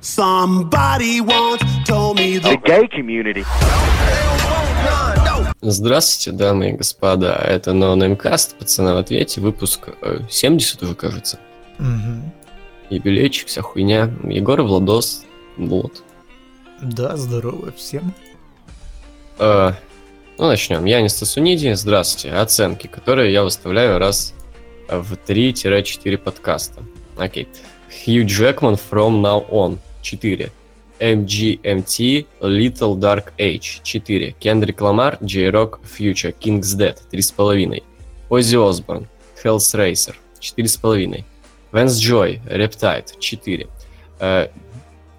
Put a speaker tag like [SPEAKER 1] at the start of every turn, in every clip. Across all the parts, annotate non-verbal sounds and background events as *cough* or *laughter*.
[SPEAKER 1] Somebody once told me the
[SPEAKER 2] gay community.
[SPEAKER 3] Здравствуйте, дамы и господа. Это NoNameCast, пацаны в ответе, выпуск э, 70 уже, кажется.
[SPEAKER 4] Мгм.
[SPEAKER 3] Юбилейчик, вся хуйня. Егор Владос. Вот.
[SPEAKER 4] Да, здорово всем.
[SPEAKER 3] Э, ну, начнем. Я не Стасуниди. Здравствуйте. Оценки, которые я выставляю раз в 3-4 подкаста. Окей. Хью Джекман From Now On. 4. MGMT Little Dark Age 4. Кендрик Ламар J-Rock Future King's Dead 3,5. Оззи Осборн Hell's Racer 4,5. Вэнс Джой Reptide 4. Э,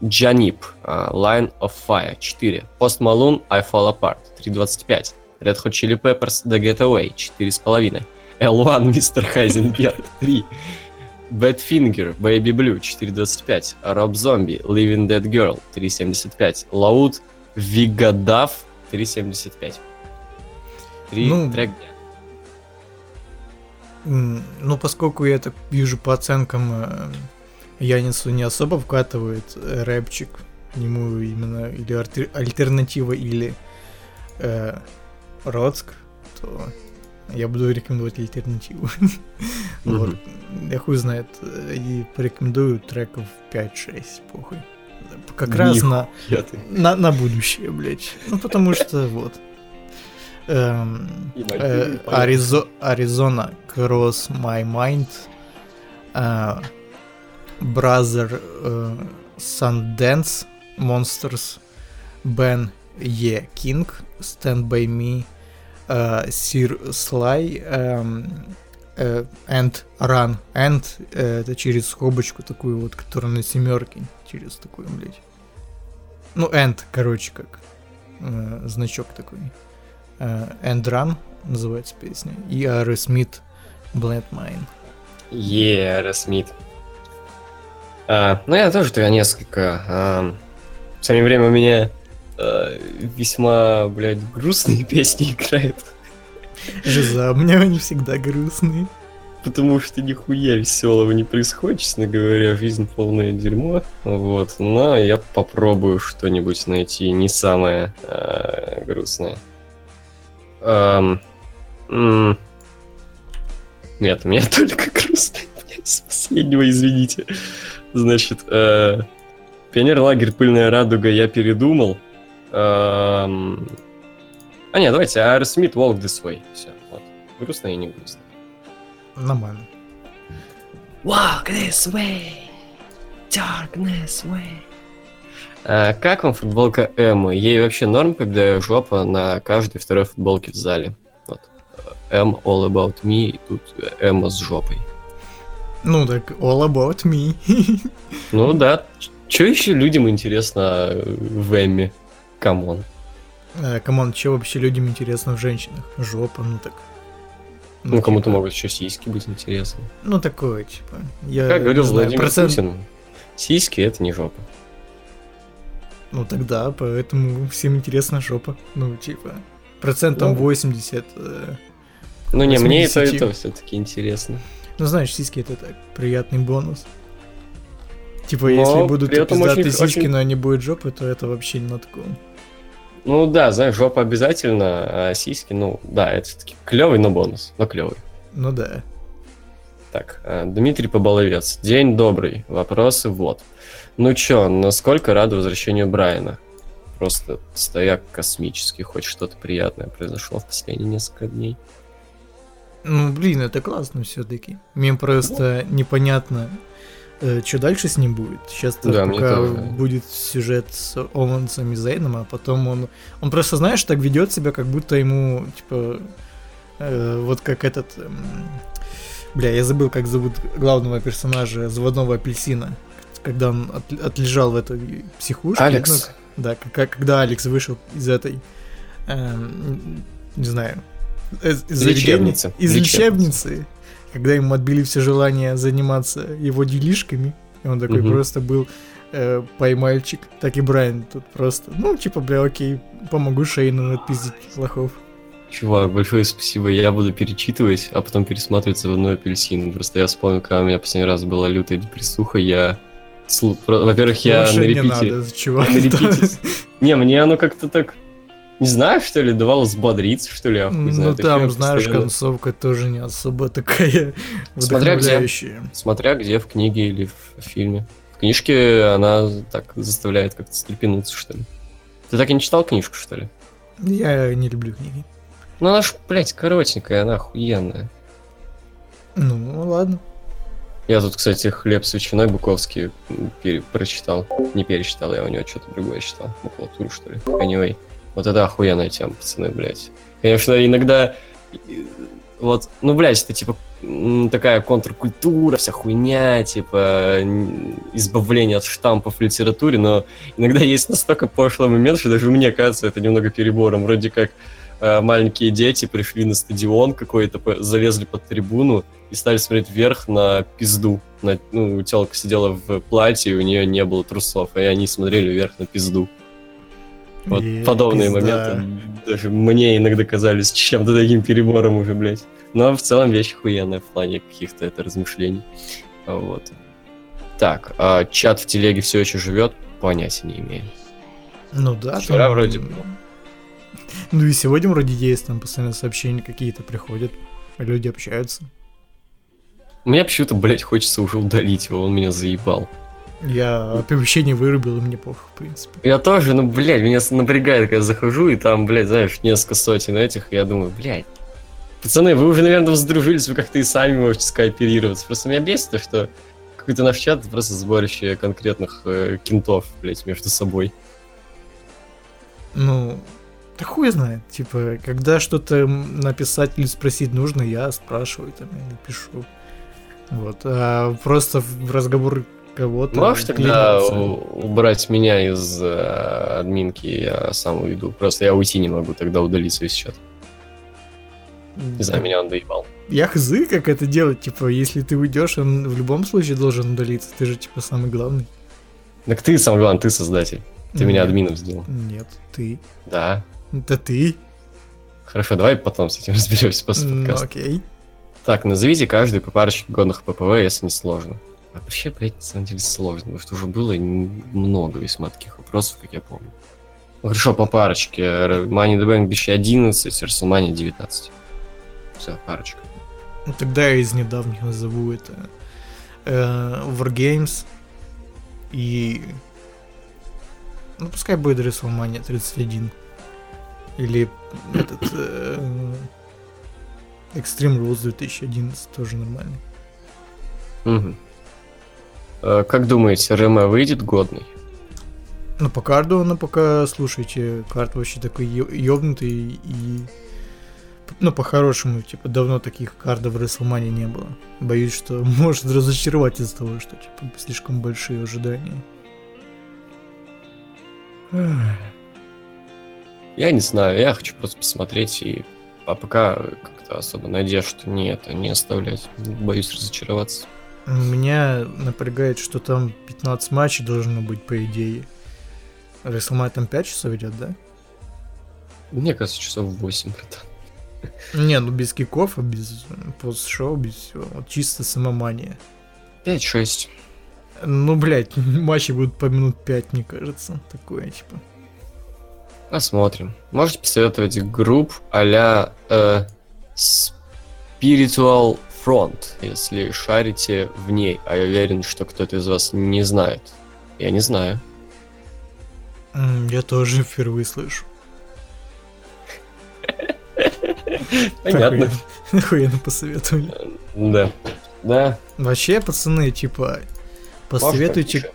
[SPEAKER 3] Джанип э, Line of Fire 4. Post Malone I Fall Apart 3,25. Red Hot Chili Peppers The Getaway 4,5. L1 Mr. Heisenberg 3. Badfinger, Baby Blue 4.25, Rob Zombie, Living Dead Girl 3.75, Лаут Вигадав 3.75. Три
[SPEAKER 4] Ну,
[SPEAKER 3] трека.
[SPEAKER 4] М, Ну, поскольку я так вижу по оценкам, э, Янису не особо вкатывает э, рэпчик, ему именно или альтер- альтернатива, или э, Роцк, то я буду рекомендовать альтернативу. *laughs* Вот. Я хуй знает. И порекомендую треков 5-6, похуй. Как раз на, на, на будущее, блядь. Ну, потому что вот. Эм, э. Аризо- Аризона Cross My Mind. э, Brother э, Sundance Monsters. Ben E. King. Stand By Me. Э, Sir Sly. эм, э, And Run. And э, это через скобочку такую вот, которая на семерке. Через такую, блядь. Ну, End, короче, как э, значок такой. Э, End Run называется песня. И Aerosmith Blind Man.
[SPEAKER 3] Е, Аэросмит. А, ну, я тоже тогда несколько. а, в самое время у меня а, весьма, блядь, грустные *laughs* песни играют.
[SPEAKER 4] Жиза, у меня они всегда грустные.
[SPEAKER 3] Потому что нихуя веселого не происходит, честно говоря, жизнь полное дерьмо. Вот. Но я попробую что-нибудь найти не самое э, грустное. Ам, м, Нет, у меня *laughs* только грустное, блядь, с последнего, извините. Значит, э, Пионер-лагерь Пыльная радуга я передумал. Ам, А нет, давайте, Aerosmith Walk This Way. Все, вот. Грустно и не грустно.
[SPEAKER 4] Нормально.
[SPEAKER 3] Walk this way, darkness way. А, как вам футболка Эммы? Ей вообще норм, когда жопа на каждой второй футболке в зале? Вот. M all about me, и тут Эмма с жопой.
[SPEAKER 4] Ну так, all about me. *laughs*
[SPEAKER 3] Ну да, что еще людям интересно в Эмме? Come on.
[SPEAKER 4] Э, come on, что вообще людям интересно в женщинах? Жопа, ну так.
[SPEAKER 3] Ну, кому-то
[SPEAKER 4] типа,
[SPEAKER 3] могут еще сиськи быть интересны.
[SPEAKER 4] Ну, такое, типа. Я
[SPEAKER 3] Как говорил
[SPEAKER 4] знаю,
[SPEAKER 3] Владимир
[SPEAKER 4] процент-
[SPEAKER 3] Путин, сиськи это не жопа.
[SPEAKER 4] Ну, тогда, поэтому всем интересна жопа. Ну, типа, процентом
[SPEAKER 3] Ну.
[SPEAKER 4] 80. э,
[SPEAKER 3] Ну не, мне это,
[SPEAKER 4] 80.
[SPEAKER 3] это все-таки интересно.
[SPEAKER 4] Ну, знаешь, сиськи это так, приятный бонус. Типа,
[SPEAKER 3] Но
[SPEAKER 4] если будут пиздатые
[SPEAKER 3] очень-
[SPEAKER 4] сиськи,
[SPEAKER 3] очень-
[SPEAKER 4] но не будет жопы, то это вообще не на таком.
[SPEAKER 3] Ну да, знаешь, жопа обязательно, а сиськи, ну да, это все-таки клевый, но бонус. Но клевый.
[SPEAKER 4] Ну да.
[SPEAKER 3] Так, э, Дмитрий Поболовец. День добрый. Вопросы вот. Ну чё, насколько рад возвращению Брайана? Просто стояк космический, хоть что-то приятное произошло в последние несколько дней.
[SPEAKER 4] Ну, блин, это классно все-таки. Мне просто непонятно, что дальше с ним будет. Сейчас
[SPEAKER 3] Да,
[SPEAKER 4] пока
[SPEAKER 3] тоже.
[SPEAKER 4] будет сюжет с Омансом и Зейном, а потом он... Он просто, знаешь, так ведет себя, как будто ему, типа, э, вот как этот... эм, бля, я забыл, как зовут главного персонажа заводного апельсина. Когда он от- отлежал в этой психушке.
[SPEAKER 3] Алекс.
[SPEAKER 4] ну, да, как, когда Алекс вышел из этой... эм, не знаю... Из, из
[SPEAKER 3] Лечебницы.
[SPEAKER 4] Из
[SPEAKER 3] Лечебницы.
[SPEAKER 4] лечебницы. Когда ему отбили все желание заниматься его делишками. И он такой
[SPEAKER 3] Мгм.
[SPEAKER 4] просто был э, поймальчик. Так и Брайан тут просто, ну, типа, бля, окей, помогу Шейну отпиздить лохов.
[SPEAKER 3] Чувак, большое спасибо. Я буду перечитывать, а потом пересматривать заводной апельсин. Просто я вспомнил, когда у меня последний раз была лютая депрессуха, я Во-первых, я
[SPEAKER 4] Лучше
[SPEAKER 3] на
[SPEAKER 4] не
[SPEAKER 3] репите...
[SPEAKER 4] надо, чувак.
[SPEAKER 3] на *laughs* репите- Не, мне оно как-то так... Не знаю, что ли, давало взбодриться, что ли, я хуй знает.
[SPEAKER 4] Ну
[SPEAKER 3] я
[SPEAKER 4] там, знаешь,
[SPEAKER 3] постоянно-
[SPEAKER 4] концовка тоже не особо такая *laughs*
[SPEAKER 3] Смотря где. Смотря где, в книге или в фильме. В книжке она так заставляет как-то стрепенуться, что ли. Ты так и не читал книжку, что ли?
[SPEAKER 4] Я не люблю книги.
[SPEAKER 3] Ну она ж, блядь, коротенькая, она охуенная.
[SPEAKER 4] Ну, ладно.
[SPEAKER 3] Я тут, кстати, «Хлеб с ветчиной» Буковский пере- прочитал. Не перечитал, я у него что-то другое читал. Макулатуру, что ли. Anyway. Вот это охуенная тема, пацаны, блядь. Конечно, иногда... Вот, ну, блядь, это типа такая контркультура, вся хуйня, типа избавление от штампов в литературе, но иногда есть настолько пошлый момент, что даже мне кажется это немного перебором. Вроде как э, маленькие дети пришли на стадион какой-то, залезли под трибуну и стали смотреть вверх на пизду. На, ну, телка сидела в платье, и у нее не было трусов, и они смотрели вверх на пизду. Вот
[SPEAKER 4] И
[SPEAKER 3] подобные
[SPEAKER 4] пизда.
[SPEAKER 3] моменты даже мне иногда казались чем-то таким перебором уже, блядь. Но в целом вещь охуенная в плане каких-то это размышлений. Вот. Так, а чат в телеге все еще живет? Понятия не имею.
[SPEAKER 4] Ну да.
[SPEAKER 3] Вчера
[SPEAKER 4] там-
[SPEAKER 3] вроде было. *laughs*
[SPEAKER 4] Ну и сегодня вроде есть, там постоянно сообщения какие-то приходят, люди общаются.
[SPEAKER 3] Мне почему-то, блядь, хочется уже удалить его, он меня заебал.
[SPEAKER 4] Я оповещение вырубил, и мне похуй, в принципе.
[SPEAKER 3] Я тоже, ну, блядь, меня напрягает, когда захожу, и там, блядь, знаешь, несколько сотен этих, и я думаю, блядь, пацаны, вы уже, наверное, сдружились, вы как-то и сами можете скооперироваться. Просто меня бесит то, что какой-то наш чат просто сборище конкретных э, кентов, блядь, между собой.
[SPEAKER 4] Ну, да хуй знает. Типа, когда что-то написать или спросить нужно, я спрашиваю там или пишу. Вот. А просто в разговор кого-то...
[SPEAKER 3] Можешь тогда убрать меня из э, админки, я сам уйду. Просто я уйти не могу, тогда удалиться из чата. Не знаю, меня он доебал.
[SPEAKER 4] Я хз, как это делать, типа, если ты уйдешь, он в любом случае должен удалиться. Ты же, типа, самый главный.
[SPEAKER 3] Так ты, самое главное, ты создатель. Ты меня
[SPEAKER 4] Нет.
[SPEAKER 3] админом сделал.
[SPEAKER 4] Нет, ты.
[SPEAKER 3] Да.
[SPEAKER 4] Это ты.
[SPEAKER 3] Хорошо, давай потом с этим *laughs* разберемся после
[SPEAKER 4] Ну,
[SPEAKER 3] подкаста.
[SPEAKER 4] окей.
[SPEAKER 3] Так, назовите каждый по парочке годных ППВ, если не сложно. А вообще, блядь, на самом деле сложно, потому что уже было много весьма таких вопросов, как я помню. Ну, хорошо, по парочке. Money the Bank 2011, WrestleMania 19. Все, парочка.
[SPEAKER 4] Ну, Тогда я из недавних назову это э, Wargames и... Ну, пускай будет WrestleMania 31. Или этот... э, Extreme Rules 2011 тоже нормально.
[SPEAKER 3] Мгм. Э, Как думаете, РМ выйдет годный?
[SPEAKER 4] Ну, по карду, ну, пока, слушайте, карт вообще такой ёбнутый и... Ну, по-хорошему, типа, давно таких кардов в WrestleMania не было. Боюсь, что *laughs* может разочаровать из-за того, что, типа, слишком большие ожидания.
[SPEAKER 3] Я не знаю, я хочу просто посмотреть и... А пока как-то особо надежд не это не оставлять. Боюсь разочароваться.
[SPEAKER 4] Меня напрягает, что там 15 матчей должно быть, по идее. WrestleMania там 5 часов идет, да?
[SPEAKER 3] Мне кажется, часов 8, братан.
[SPEAKER 4] Не, ну без киков, а без пост-шоу, без всего. Вот чисто самомания.
[SPEAKER 3] 5-6.
[SPEAKER 4] Ну, блядь, *laughs* матчи будут по минут 5, мне кажется. Такое, типа.
[SPEAKER 3] Посмотрим. Можете посоветовать групп а-ля э, Spiritual Front, если шарите в ней. А я уверен, что кто-то из вас не знает. Я не знаю.
[SPEAKER 4] Я тоже впервые слышу. *laughs*
[SPEAKER 3] Понятно.
[SPEAKER 4] Охуенно посоветовали.
[SPEAKER 3] Да. Да.
[SPEAKER 4] Вообще, пацаны, типа, посоветуйте,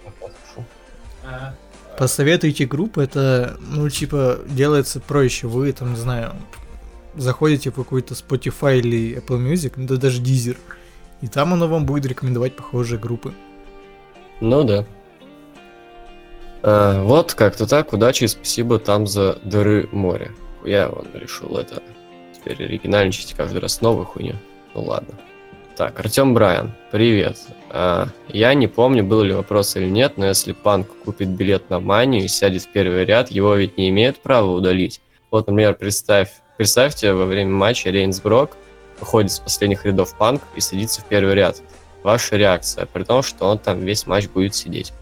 [SPEAKER 4] посоветуйте группу, это, ну, типа, делается проще. Вы, там, не знаю, заходите в какой-то Spotify или Apple Music, ну, да даже Deezer, и там оно вам будет рекомендовать похожие группы.
[SPEAKER 3] Ну да. А, вот как-то так. Удачи и спасибо там за дыры моря. Я вон решил это теперь оригинальничать каждый раз новую хуйню. Ну ладно. Так, Артем Брайан, привет. А, я не помню, был ли вопрос или нет, но если Панк купит билет на Манию и сядет в первый ряд, его ведь не имеет права удалить. Вот, например, представь, Представьте, во время матча Рейнсброк выходит с последних рядов панк и садится в первый ряд. Ваша реакция, при том, что он там весь матч будет сидеть.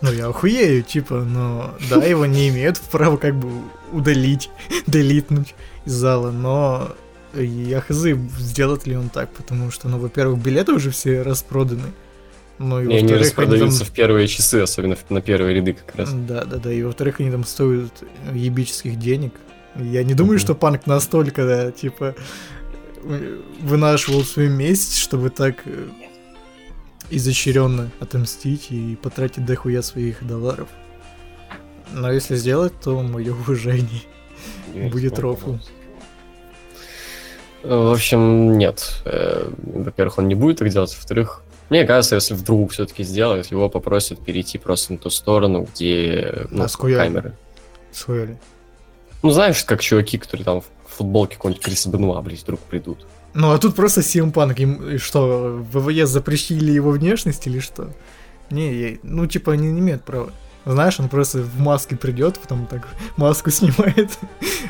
[SPEAKER 4] Ну, я охуею, типа, но да, *laughs* его не имеют права как бы удалить, *laughs* делитнуть из зала, но я хз, сделает ли он так, потому что, ну, во-первых, билеты уже все распроданы, ну, и,
[SPEAKER 3] И они распродаются
[SPEAKER 4] там-
[SPEAKER 3] в первые часы, особенно на первые ряды как раз.
[SPEAKER 4] Да, да, да. И во-вторых, они там стоят ебических денег. Я не думаю,
[SPEAKER 3] Мгм.
[SPEAKER 4] что панк настолько, да, типа, э, вынашивал свою месть, чтобы так э, изощренно отомстить и потратить дохуя своих долларов. Но если сделать, то мое уважение. Будет рофл.
[SPEAKER 3] В общем, нет. Э, Во-первых, он не будет так делать. Во-вторых, мне кажется, если вдруг все-таки сделает, его попросят перейти просто на ту сторону, где ну,
[SPEAKER 4] А с хуя?
[SPEAKER 3] камеры.
[SPEAKER 4] Схуяли.
[SPEAKER 3] Ну, знаешь, как чуваки, которые там в футболке какой-нибудь Криса Бенуа, блядь, вдруг придут.
[SPEAKER 4] Ну а тут просто CM Punk, им и что, ВВЕ запрещили его внешность или что? Не, я- ну типа они не имеют права. Знаешь, он просто в маске придет, потом так *laughs* маску снимает.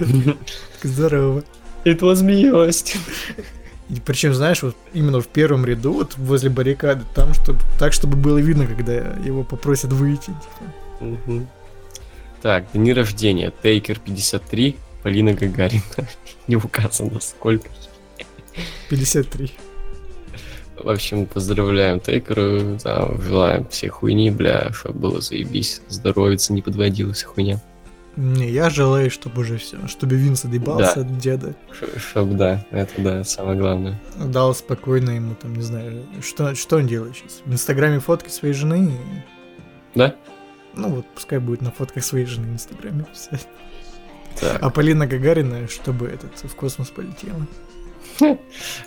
[SPEAKER 4] *laughs* Здорово.
[SPEAKER 3] Это was me, Остин.
[SPEAKER 4] И причем, знаешь, вот именно в первом ряду, вот возле баррикады, там, чтобы так, чтобы было видно, когда его попросят выйти.
[SPEAKER 3] Мгм. Так, дни рождения. Тейкер 53, Полина Гагарина. *laughs* Не указано сколько.
[SPEAKER 4] 53.
[SPEAKER 3] В общем, поздравляем Тейкеру, да, желаем всей хуйни, бля, чтобы было заебись, здоровиться, не подводилась хуйня.
[SPEAKER 4] Не, я желаю, чтобы уже все, чтобы Винс доебался
[SPEAKER 3] Да.
[SPEAKER 4] от деда.
[SPEAKER 3] Ш- Чтоб, да, это да, самое главное.
[SPEAKER 4] Дал спокойно ему, там, не знаю, что, что он делает сейчас? В Инстаграме фотки своей жены
[SPEAKER 3] Да?
[SPEAKER 4] Ну вот, пускай будет на фотках своей жены в Инстаграме писать.
[SPEAKER 3] Так,
[SPEAKER 4] А Полина Гагарина, чтобы этот в космос полетела. *laughs*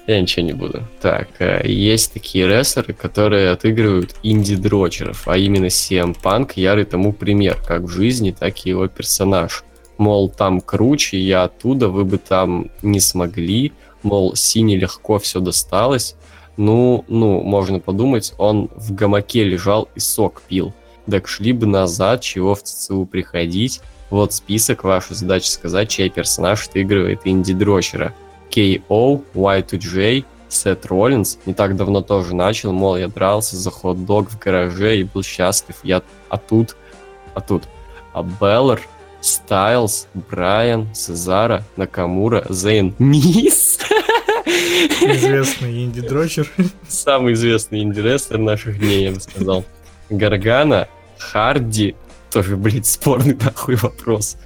[SPEAKER 3] я ничего не буду. Так, э, есть такие рестлеры, которые отыгрывают инди-дрочеров, а именно CM Punk ярый тому пример, как в жизни, так и его персонаж. Мол, там круче, я оттуда, вы бы там не смогли, мол, Сине легко все досталось. Ну, ну, можно подумать, он в гамаке лежал и сок пил. Так шли бы назад, чего в ЦЦУ приходить. Вот список, ваша задача сказать, чей персонаж отыгрывает инди-дрочера. KO, Y2J, Сет Роллинс не так давно тоже начал, мол, я дрался за хот-дог в гараже и был счастлив, я... А тут... А тут... А Беллар, Стайлз, Брайан, Сезара, Накамура, Зейн, Мисс.
[SPEAKER 4] Известный инди-дрочер.
[SPEAKER 3] Самый известный инди-рестлер наших дней, я бы сказал. Гаргано, Харди, тоже, блядь, спорный нахуй вопрос.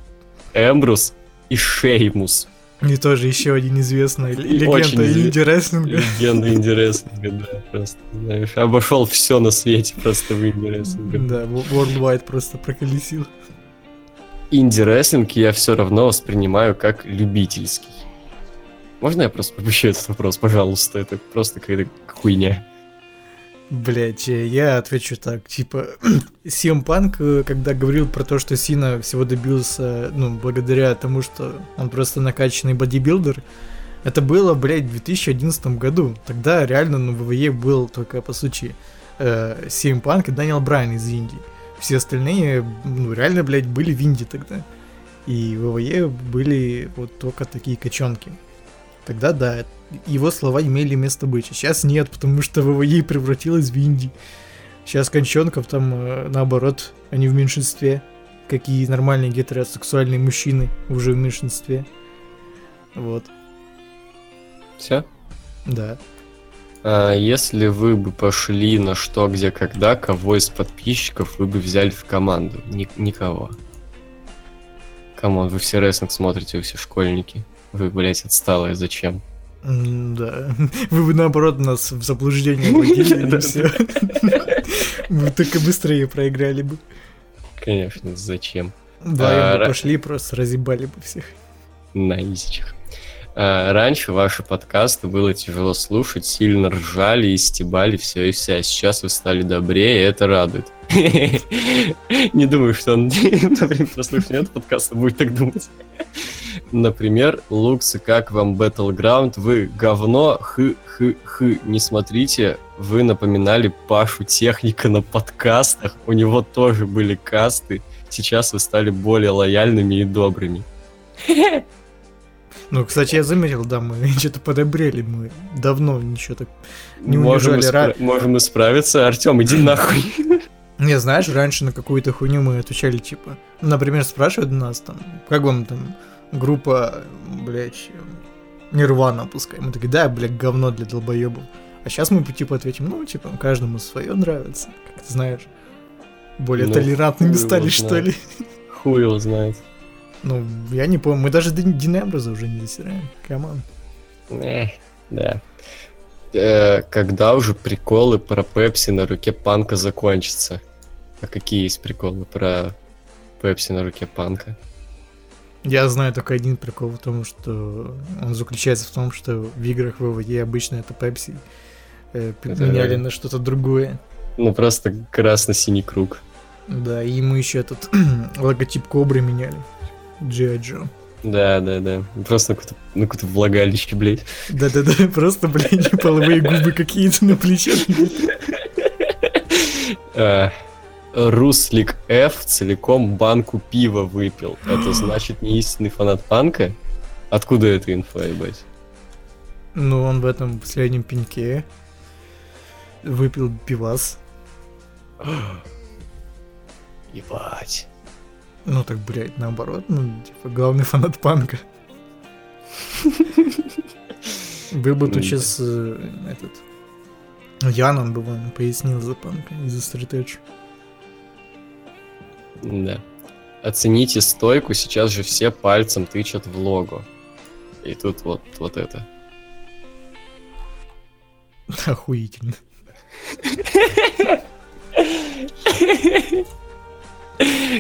[SPEAKER 3] Эмброуз и Шеймус.
[SPEAKER 4] И тоже еще один известный легенда инди-рестлинга.
[SPEAKER 3] Легенда инди-рестлинга, да, просто, знаешь, обошел все на свете просто в инди-рестлинге.
[SPEAKER 4] Да, Worldwide просто проколесил.
[SPEAKER 3] Инди-рестлинг я все равно воспринимаю как любительский. Можно я просто пропущу этот вопрос, пожалуйста? Это просто какая-то хуйня.
[SPEAKER 4] Блять, я отвечу так, типа, *clears throat* CM Punk, э, когда говорил про то, что Сина всего добился, ну, благодаря тому, что он просто накачанный бодибилдер, это было, блядь, в 2011 году. Тогда реально на ВВЕ был только, по сути, э, CM Punk и Даниэл Брайан из Индии. Все остальные, ну, реально, блядь, были в Индии тогда. И в ВВЕ были вот только такие качонки. Тогда, да, его слова имели место быть. Сейчас нет, потому что ВВЕ превратилась в Инди. Сейчас кончонков там, э, наоборот, они в меньшинстве. Какие нормальные гетеросексуальные мужчины уже в меньшинстве. Вот,
[SPEAKER 3] Все?
[SPEAKER 4] да.
[SPEAKER 3] А если вы бы пошли на что, где, когда, кого из подписчиков вы бы взяли в команду? Ни- никого. Come on, вы все рестлинг смотрите, вы все школьники. Вы, блядь, отсталые, зачем?
[SPEAKER 4] Да. *laughs* Вы бы наоборот нас в заблуждение *laughs* вводили и все. *laughs* Мы только быстрее проиграли бы.
[SPEAKER 3] Конечно, зачем?
[SPEAKER 4] Да,
[SPEAKER 3] А,
[SPEAKER 4] мы пошли, просто разъебали бы всех.
[SPEAKER 3] На изичах. А, раньше ваши подкасты было тяжело слушать, сильно ржали и стебали все и вся. Сейчас вы стали добрее, и это радует. Не думаю, что он во время прослушивания этого подкаста будет так думать. Например, Луксы, как вам Battleground? Вы говно, хы-хы-хы. Не смотрите, вы напоминали Пашу Техника на подкастах. У него тоже были касты. Сейчас вы стали более лояльными и добрыми.
[SPEAKER 4] Ну, кстати, я заметил, да, мы *laughs* что-то подобрели, мы давно ничего так не
[SPEAKER 3] можем,
[SPEAKER 4] унижали. Ра-
[SPEAKER 3] испра- можем исправиться. Артем, иди нахуй. *laughs*
[SPEAKER 4] Не, знаешь, раньше на какую-то хуйню мы отвечали, типа, ну, например, спрашивают нас там, как вам там группа, блядь, Нирвана пускай. Мы такие, да, блядь, говно для долбоебов. А сейчас мы типа ответим, ну, типа, каждому свое нравится, как ты знаешь. Более
[SPEAKER 3] Ну,
[SPEAKER 4] толерантными стали,
[SPEAKER 3] его
[SPEAKER 4] что
[SPEAKER 3] знает.
[SPEAKER 4] ли?
[SPEAKER 3] Хуй его знает.
[SPEAKER 4] Ну, я не помню, мы даже Дин- Дина Эмброуза уже не засираем. Come on.
[SPEAKER 3] Эх, да. Э, когда уже приколы про Пепси на руке панка закончатся? А какие есть приколы про Пепси на руке панка?
[SPEAKER 4] Я знаю только один прикол в том, что он заключается в том, что в играх ВВЕ обычно это Пепси э,
[SPEAKER 3] Это-
[SPEAKER 4] меняли на что-то другое.
[SPEAKER 3] Ну просто красно-синий круг.
[SPEAKER 4] Да, и мы еще этот *clears throat* логотип Кобры меняли. G.I. Joe.
[SPEAKER 3] Да, да, да. Просто на какое-то, на какое-то влагалище, блядь.
[SPEAKER 4] Да-да-да, *laughs* просто, блядь, половые губы какие-то на плечах. *laughs*
[SPEAKER 3] Э, Руслик Ф целиком банку пива выпил. Это *gasps* значит не истинный фанат панка? Откуда эта инфа, ебать?
[SPEAKER 4] Ну, он в этом последнем пеньке выпил пивас. *gasps*
[SPEAKER 3] Ебать.
[SPEAKER 4] Ну, так, блядь, наоборот, ну, типа, главный фанат панка. *laughs* Был бы
[SPEAKER 3] Ну,
[SPEAKER 4] тут сейчас этот... Ян, он бы вам пояснил за панка и за стритедж.
[SPEAKER 3] Да. Оцените стойку, сейчас же все пальцем тычат в лого. И тут вот, вот это. *laughs*
[SPEAKER 4] Охуительно. *laughs*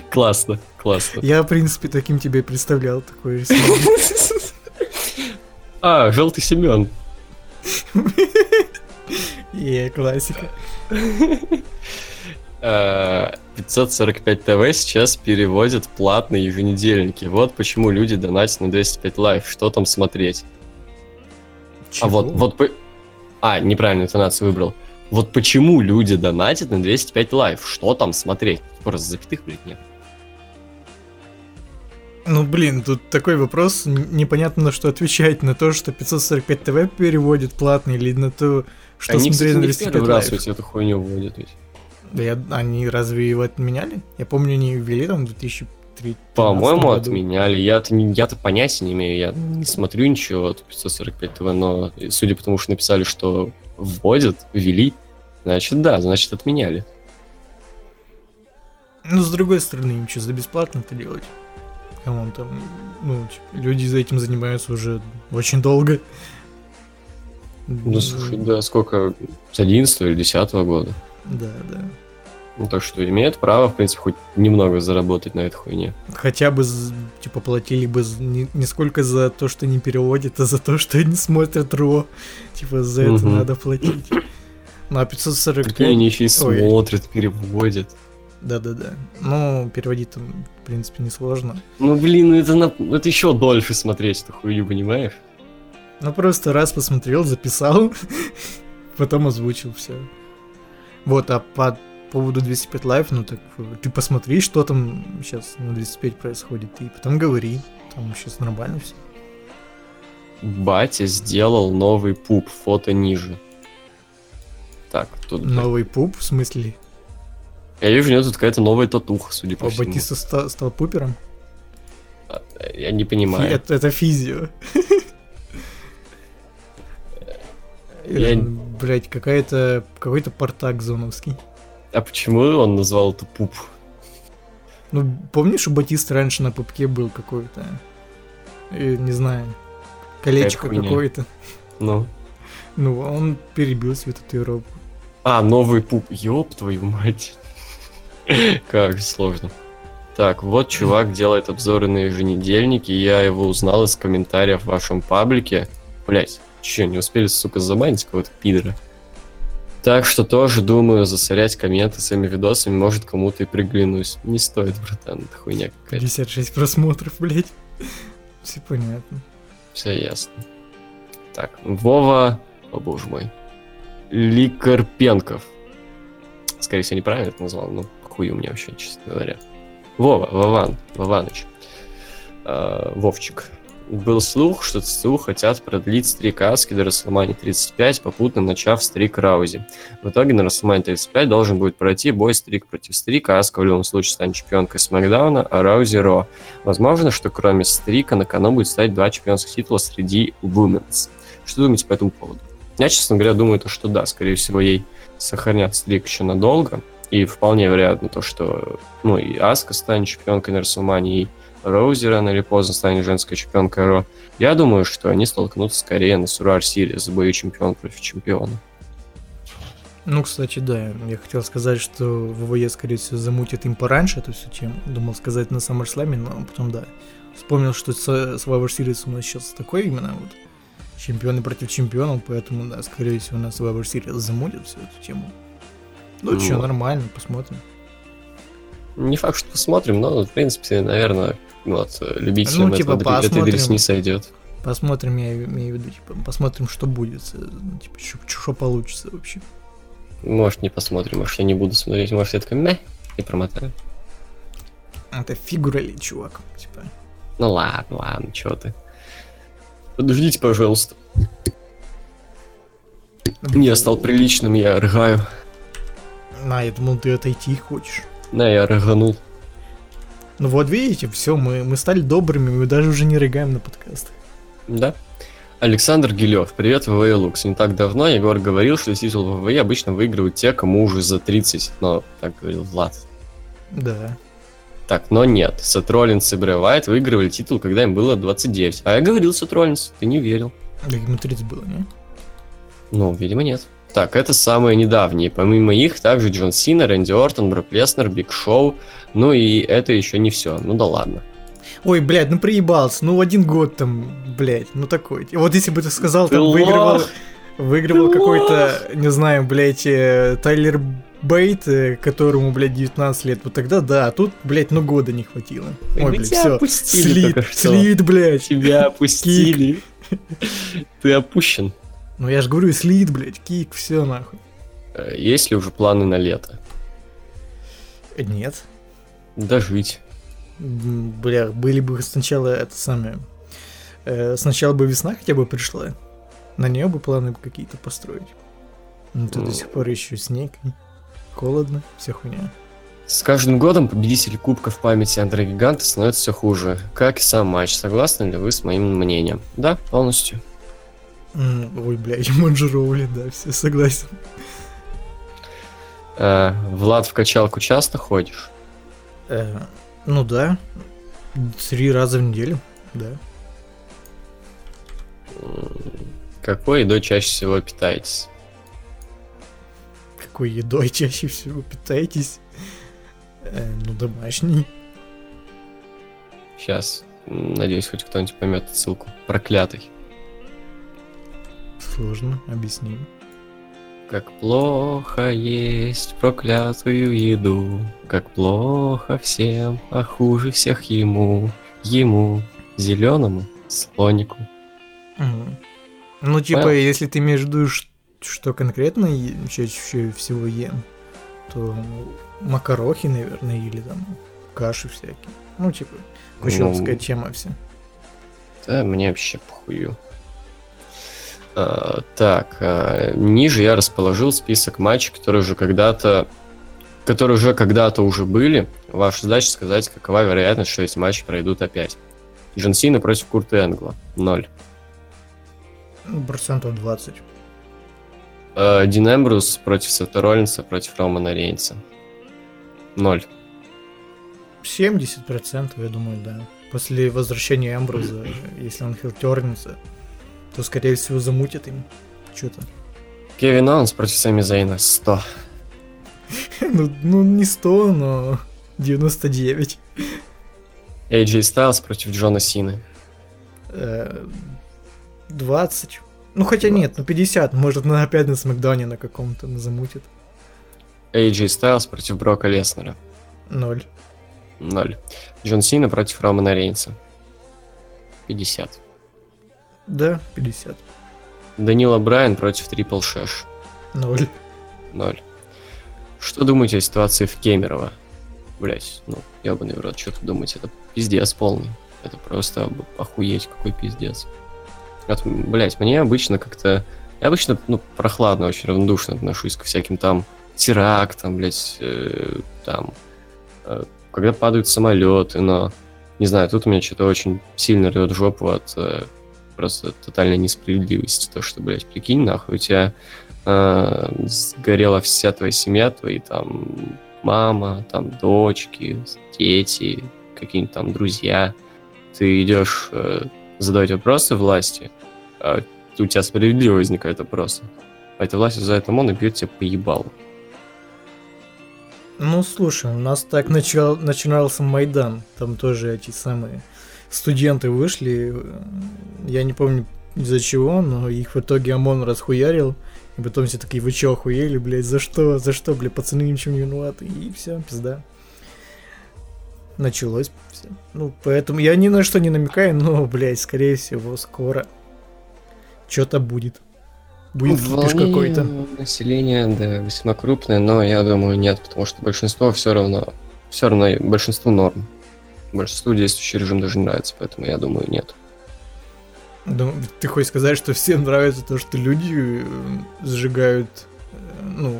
[SPEAKER 3] Классно, классно.
[SPEAKER 4] Я, в принципе, таким тебе представлял такой рисунок. *laughs*
[SPEAKER 3] А, желтый Семен.
[SPEAKER 4] И классика.
[SPEAKER 3] Э, 545 ТВ сейчас переводят платные еженедельники. Вот почему люди донатят на 205 Live. Что там смотреть? А вот,
[SPEAKER 4] Чего?
[SPEAKER 3] вот... по- А, неправильную интонацию выбрал. Вот почему люди донатят на 205 Live? Что там смотреть? Просто запятых, блядь, нет.
[SPEAKER 4] Ну, блин, тут такой вопрос, непонятно на что отвечать, на то, что 545 ТВ переводит платный, или на то, что
[SPEAKER 3] Они,
[SPEAKER 4] смотреть
[SPEAKER 3] кстати,
[SPEAKER 4] на
[SPEAKER 3] не в
[SPEAKER 4] 205
[SPEAKER 3] первый раз
[SPEAKER 4] Live.
[SPEAKER 3] ведь эту хуйню вводят ведь.
[SPEAKER 4] Да я, они разве его отменяли? Я помню, они ввели там в 2003
[SPEAKER 3] По-моему,
[SPEAKER 4] году.
[SPEAKER 3] отменяли. Я-то, я-то понятия не имею. Я не смотрю ничего от 545 ТВ, но судя по тому, что написали, что вводят, ввели, значит, да, значит, отменяли.
[SPEAKER 4] Ну, с другой стороны, им что, за бесплатно это делать? Come on, там, ну, типа, люди за этим занимаются уже очень долго.
[SPEAKER 3] Ну, слушай, да, сколько? С 11 или 10 года.
[SPEAKER 4] Да, да.
[SPEAKER 3] Ну, так что имеют право, в принципе, хоть немного заработать на этой хуйне.
[SPEAKER 4] Хотя бы, типа, платили бы не, не сколько за то, что не переводят, а за то, что они смотрят RAW. Типа, за это
[SPEAKER 3] Мгм.
[SPEAKER 4] надо платить. Ну, а 545...
[SPEAKER 3] Какие они еще и смотрят, переводят.
[SPEAKER 4] Да-да-да. Ну, переводить там, в принципе, несложно.
[SPEAKER 3] Ну, блин, ну это, на... это еще дольше смотреть эту хуйню, понимаешь?
[SPEAKER 4] Ну, просто раз посмотрел, записал, *laughs* потом озвучил все. Вот, а по поводу 205 Live, ну так э, ты посмотри, что там сейчас на 205 происходит, и потом говори. Там сейчас нормально все.
[SPEAKER 3] Батя сделал новый пуп, фото ниже. Так, тут...
[SPEAKER 4] Новый пуп, в смысле?
[SPEAKER 3] Я вижу, у него тут какая-то новая татуха, судя по
[SPEAKER 4] О,
[SPEAKER 3] всему.
[SPEAKER 4] Батиста ста- стал пупером?
[SPEAKER 3] А, Я не понимаю.
[SPEAKER 4] Это, это физио. *laughs*
[SPEAKER 3] Я-
[SPEAKER 4] Блять, какая-то какой-то портак зоновский.
[SPEAKER 3] А почему он назвал это пуп?
[SPEAKER 4] Ну, помнишь, у Батиста раньше на пупке был какой-то, не знаю, колечко какое-то.
[SPEAKER 3] Ну.
[SPEAKER 4] Ну, он перебил свою татуировку.
[SPEAKER 3] А, новый пуп. Ёб твою мать. *laughs* Как сложно. Так, вот чувак делает обзоры на еженедельники, и я его узнал из комментариев в вашем паблике. Блять, че, не успели, сука, забанить кого-то пидора? Так что тоже думаю засорять комменты своими видосами, может кому-то и приглянусь. Не стоит, братан, это хуйня какая-то.
[SPEAKER 4] 56 просмотров, *laughs* блять. Все понятно.
[SPEAKER 3] Все ясно. Так, Вова, о боже мой, Ликарпенков. Скорее всего, неправильно это назвал, но хуй у меня вообще, честно говоря. Вова, Вован, Вованыч. Э, Вовчик. Был слух, что ЦСУ хотят продлить стрик Аски до WrestleMania 35, попутно начав стрик Раузи. В итоге на WrestleMania 35 должен будет пройти бой стрик против стрика. Аска в любом случае станет чемпионкой Смакдауна, а Раузи Ро. Возможно, что кроме стрика на кону будет стать два чемпионских титула среди Women's. Что думаете по этому поводу? Я, честно говоря, думаю, то, что да, скорее всего, ей сохранят стрик еще надолго. И вполне вероятно то, что ну, и Аска станет чемпионкой на WrestleMania, и Роузи рано или поздно станет женской чемпионкой Ро. Я думаю, что они столкнутся скорее на Сурар Сириус, бою чемпион против чемпиона.
[SPEAKER 4] Ну, кстати, да, я хотел сказать, что ВВЕ, скорее всего, замутит им пораньше эту всю тему. Думал сказать на SummerSlam, но потом, да, вспомнил, что с, с Survivor Series у нас сейчас такой именно вот чемпионы против чемпионов, поэтому, да, скорее всего, на Survivor Series замутит всю эту тему. Ну, ну что, нормально, посмотрим.
[SPEAKER 3] Не факт, что посмотрим, но, в принципе, наверное, вот, любителям ну, типа, этого этой дресни сойдет.
[SPEAKER 4] Посмотрим, я имею в виду, типа, посмотрим, что будет, ну, типа, что, получится вообще.
[SPEAKER 3] Может, не посмотрим, может, я не буду смотреть, может, я такой, мeh, и промотаю.
[SPEAKER 4] Это фигура ли, чувак, типа.
[SPEAKER 3] Ну ладно, ладно, чё ты. Подождите, пожалуйста. Я стал приличным, я рыгаю.
[SPEAKER 4] На, я думал, ты отойти хочешь.
[SPEAKER 3] Да, я рыганул.
[SPEAKER 4] Ну вот видите, все, мы, мы стали добрыми, мы даже уже не рыгаем на подкастах.
[SPEAKER 3] Да. Александр Гилев, привет, ВВЕ Лукс. Не так давно Егор говорил, что титул ВВЕ обычно выигрывают те, кому уже за 30, но так говорил Влад.
[SPEAKER 4] Да.
[SPEAKER 3] Так, но нет. Сет Роллинс и Брэй Уайатт выигрывали титул, когда им было 29. А я говорил Сет Роллинс, ты не верил.
[SPEAKER 4] Да ему 30 было, не?
[SPEAKER 3] Ну, видимо, нет. Так, это самые недавние. Помимо их, также Джон Сина, Рэнди Ортон, Брок Леснер, Биг Шоу. Ну и это еще не все. Ну да ладно.
[SPEAKER 4] Ой, блядь, ну приебался. Ну один год там, блядь, ну такой. Вот если бы ты сказал, там выигрывал, выигрывал какой-то, не знаю, блядь, э, Тайлер Бейт, э, которому, блядь, 19 лет, вот тогда да, а тут, блядь, ну года не хватило.
[SPEAKER 3] Ой, блядь, все. Слит,
[SPEAKER 4] слит, блядь.
[SPEAKER 3] Тебя опустили. *laughs* Ты опущен.
[SPEAKER 4] Ну я же говорю, слит, блядь, кик, все нахуй.
[SPEAKER 3] Э, есть ли уже планы на лето?
[SPEAKER 4] Нет.
[SPEAKER 3] Дожить.
[SPEAKER 4] Бля, были бы сначала это самое... Э, сначала бы весна хотя бы пришла. На нее бы планы какие-то построить. Ну, тут mm. до сих пор еще снег, холодно, вся хуйня.
[SPEAKER 3] С каждым годом победитель Кубка в памяти Андрея Гиганта становится все хуже, как и сам матч. Согласны ли вы с моим мнением? Да, полностью.
[SPEAKER 4] Ой, бля, *laughs* Манжероули, да, все согласен.
[SPEAKER 3] Э, Влад, в качалку часто ходишь?
[SPEAKER 4] Э, ну да. Три раза в неделю, да.
[SPEAKER 3] Какой едой чаще всего питаетесь?
[SPEAKER 4] Какой едой чаще всего питаетесь? Э, ну, домашний.
[SPEAKER 3] Сейчас. Надеюсь, хоть кто-нибудь поймет ссылку. Проклятый.
[SPEAKER 4] Сложно, объясним.
[SPEAKER 3] Как плохо есть проклятую еду, Как плохо всем, а хуже всех ему, Ему, зеленому слонику.
[SPEAKER 4] Угу. Ну, типа, Понял? если ты имеешь в виду, что конкретно чаще всего ем, то макарохи, наверное, или там каши всякие. Ну, типа, кучевская ну, тема вся.
[SPEAKER 3] Да, мне вообще похую. А, так, а, ниже я расположил список матчей, которые уже когда-то которые уже когда-то уже были. Ваша задача сказать, какова вероятность, что эти матчи пройдут опять. Джон Сина против Курта Энгла. Ноль.
[SPEAKER 4] Процентов 20.
[SPEAKER 3] Uh, Дин Эмбрус против Сета Роллинса против Романа Рейнса. Ноль.
[SPEAKER 4] 70%, я думаю, да. После возвращения Эмбруза, если он хилтернется, то, скорее всего, замутит им что-то.
[SPEAKER 3] Кевин Оуэнс против Сами Зайна 100. *laughs*
[SPEAKER 4] ну, ну, не 100, но 99.
[SPEAKER 3] AJ Styles против Джона Сины.
[SPEAKER 4] 20. Э, ну, хотя 20. нет, ну 50. Может, на опять на Смакдауне на каком-то замутит.
[SPEAKER 3] AJ Styles против Брока Леснера.
[SPEAKER 4] 0.
[SPEAKER 3] 0. Джон Сина против Романа Рейнса. 50.
[SPEAKER 4] Да, 50.
[SPEAKER 3] Данила Брайан против Трипл Шеш.
[SPEAKER 4] Ноль.
[SPEAKER 3] Ноль. Что думаете о ситуации в Кемерово? Блять, ну, ебаный в рот, что тут думать, это пиздец полный. Это просто охуеть, какой пиздец. Вот, блять, мне обычно как-то... Я обычно, ну, прохладно, очень равнодушно отношусь ко всяким там терактам, блять, э, там, э, когда падают самолеты, но, не знаю, тут у меня что-то очень сильно рвет жопу от э, просто тотальной несправедливости. То, что, блядь, прикинь, нахуй, у тебя э, сгорела вся твоя семья, твои там мама, там дочки, дети, какие-нибудь там друзья. Ты идешь э, задавать вопросы власти, а у тебя справедливо возникают вопросы. А эта власть за это мон и бьет тебя по ебалу.
[SPEAKER 4] Ну, слушай, у нас так начал, начинался Майдан. Там тоже эти самые студенты вышли. Я не помню из-за чего, но их в итоге ОМОН расхуярил. И потом все такие, вы чё, охуели, блядь, за что, за что, блядь, пацаны ничем не виноваты. И все, пизда. Началось все. Ну, поэтому я ни на что не намекаю, но, блядь, скорее всего, скоро что-то будет. Будет кипиш
[SPEAKER 3] Волнение
[SPEAKER 4] какой-то.
[SPEAKER 3] Население, да, весьма крупное, но я думаю, нет, потому что большинство все равно, все равно большинству норм. Большинству действующий режим даже не нравится, поэтому я думаю, нет.
[SPEAKER 4] Ну, ты хочешь сказать, что всем нравится то, что люди э, сжигают, э, ну,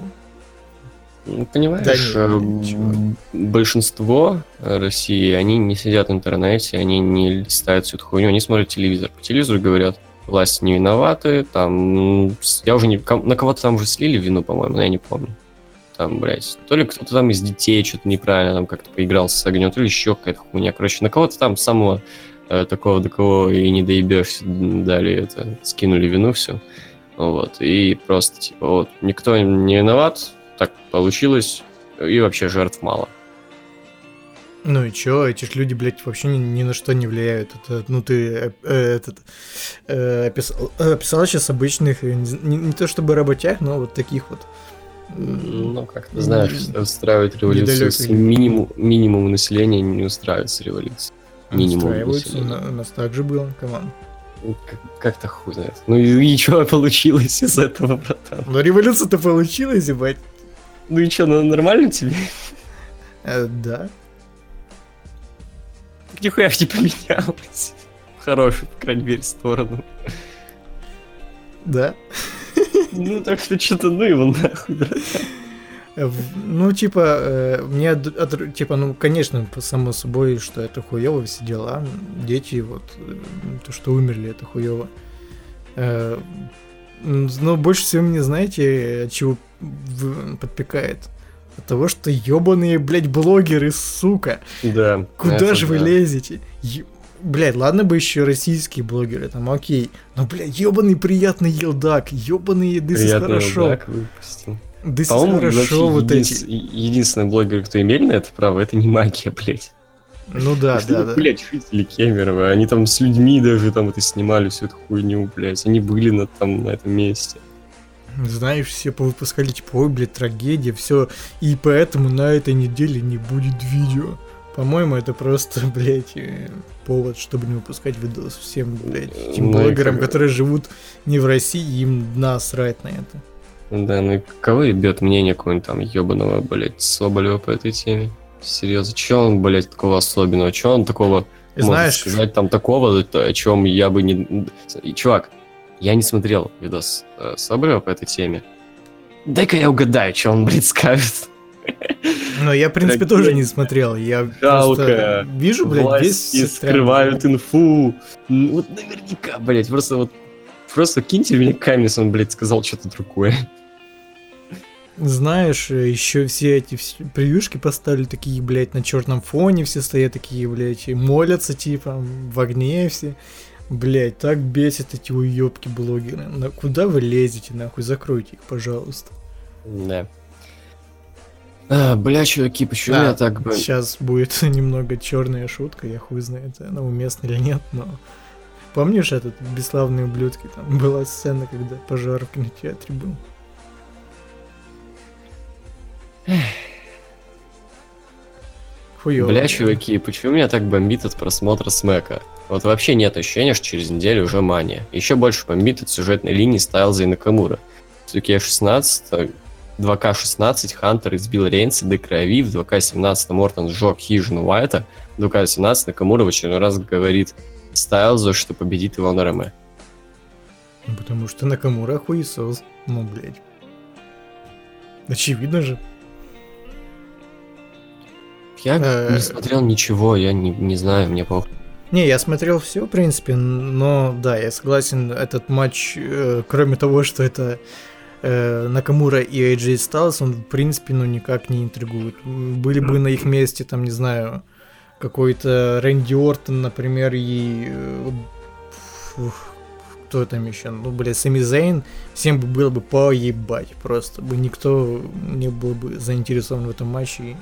[SPEAKER 3] Ну, Понимаешь,
[SPEAKER 4] Да нет,
[SPEAKER 3] э, большинство России, они не сидят в интернете, они не листают всю эту хуйню, они смотрят телевизор. По телевизору говорят, власти не виноваты, там, с- я уже не, на кого-то там уже слили вину, по-моему, но я не помню. Там, блядь, то ли кто-то там из детей что-то неправильно там как-то поигрался с огнем, то ли еще какая-то хуйня. Короче, на кого-то там самого э, такого, до кого и не доебешься, дали это, скинули вину все. Вот, и просто, типа, вот, никто не виноват, так получилось, и вообще жертв мало.
[SPEAKER 4] ну и чё, эти ж люди, блядь, вообще ни, ни на что не влияют. Это, ну ты э, э, этот, э, описал, э, описал сейчас обычных, э, не, не- то чтобы работяг, но вот таких вот. м,
[SPEAKER 3] Ну, как ты знаешь, устраивать революцию с минимум, минимум населения не устраивается революция. Минимум
[SPEAKER 4] устраиваются.
[SPEAKER 3] Населения.
[SPEAKER 4] на- у нас так же было, команд.
[SPEAKER 3] Ну, как- Как-то хуй знает. Ну и, и что получилось из этого, братан?
[SPEAKER 4] Но революция-то получилась, ебать.
[SPEAKER 3] Ну и что, ну нормально тебе?
[SPEAKER 4] Э, да.
[SPEAKER 3] Так нихуя не поменялось. В хорошую, по крайней мере, сторону.
[SPEAKER 4] Да.
[SPEAKER 3] Ну так что что-то, ну его нахуй.
[SPEAKER 4] Э, Ну, типа, э, мне, от- типа, ну, конечно, по- само собой, что это хуево, все дела. Дети, вот, э, то, что умерли, это хуево. Э, Но больше всего мне, знаете, от чего подпекает? От того, что ебаные, блядь, блогеры, сука.
[SPEAKER 3] Да.
[SPEAKER 4] Куда же вы
[SPEAKER 3] да.
[SPEAKER 4] лезете? Е- Блядь, ладно бы еще российские блогеры, там, окей. Но, блядь, ебаный приятный елдак, ебаные this is
[SPEAKER 3] Приятный
[SPEAKER 4] хорошо.
[SPEAKER 3] Елдак выпустил.
[SPEAKER 4] This is
[SPEAKER 3] По-моему,
[SPEAKER 4] хорошо, вот
[SPEAKER 3] единс-
[SPEAKER 4] эти.
[SPEAKER 3] единственный блогер, кто имели на это право, это не магия, блядь.
[SPEAKER 4] Ну да,
[SPEAKER 3] Что,
[SPEAKER 4] да, да.
[SPEAKER 3] Блядь, жители Кемерово, они там с людьми даже там это снимали, всю эту хуйню, блядь. Они были на, там, на этом месте.
[SPEAKER 4] Знаешь, все повыпускали, типа, ой, блядь, трагедия, все. И поэтому на этой неделе не будет видео. По-моему, это просто, *laughs* блядь, э, повод, чтобы не выпускать видос всем, блядь, этим
[SPEAKER 3] Ну
[SPEAKER 4] блогерам,
[SPEAKER 3] как-
[SPEAKER 4] которые живут не в России, им насрать на это.
[SPEAKER 3] Да, ну и кого ебет мнение какого-нибудь там ебаного, блядь, Соболева по этой теме? Серьезно, че он, блядь, такого особенного? Че он такого
[SPEAKER 4] И знаешь,
[SPEAKER 3] сказать там такого, о чем я бы не... Чувак, я не смотрел видос э, Соболева по этой теме. Дай-ка я угадаю, что он, блядь, скажет.
[SPEAKER 4] Но я, в принципе,
[SPEAKER 3] Трагедия.
[SPEAKER 4] тоже не смотрел. Я
[SPEAKER 3] Жалко.
[SPEAKER 4] вижу, блядь,
[SPEAKER 3] Власти
[SPEAKER 4] стрём.
[SPEAKER 3] скрывают инфу. М, Вот наверняка, блядь, просто вот... Просто киньте меня камень, он, блядь, сказал что-то другое.
[SPEAKER 4] Знаешь, еще все эти превьюшки поставили такие, блядь, на черном фоне, все стоят такие, блядь, и молятся, типа, в огне все. Блядь, так бесит эти уебки блогеры. На куда вы лезете, нахуй? Закройте их, пожалуйста.
[SPEAKER 3] Да. А, бля, чуваки, почему я так бы...
[SPEAKER 4] Сейчас будет *laughs* немного черная шутка, я хуй знает, она уместна или нет, но... Помнишь этот бесславные ублюдки? Там была сцена, когда пожар в кинотеатре был. Хуёво.
[SPEAKER 3] Бля, чуваки, почему меня так бомбит от просмотра смека? Вот вообще нет ощущения, что через неделю уже мания. Еще больше бомбит от сюжетной линии Стайлза и Накамура. В Суке 16 2К16 Хантер избил Рейнса до крови, в 2К17 Мортон сжег хижину Уайта, в 2К17 Накамура в очередной раз говорит Стайлзу, что победит Иван Роме.
[SPEAKER 4] Ну, Потому что Накамура хуесос. Ну, блядь. Очевидно же.
[SPEAKER 3] Я
[SPEAKER 4] Э.
[SPEAKER 3] не смотрел ничего, я не, не знаю, мне похуй.
[SPEAKER 4] Не, я смотрел все, в принципе, но да, я согласен, этот матч, э, кроме того, что это э, Накамура и AJ Styles, он, в принципе, ну, никак не интригует. Были бы на их месте, там, не знаю, какой-то Рэнди Ортон, например, и... э, фух, кто там еще? Ну, блядь, Сами Зейн, всем бы было бы поебать просто. Бы никто не был бы заинтересован в этом матче, и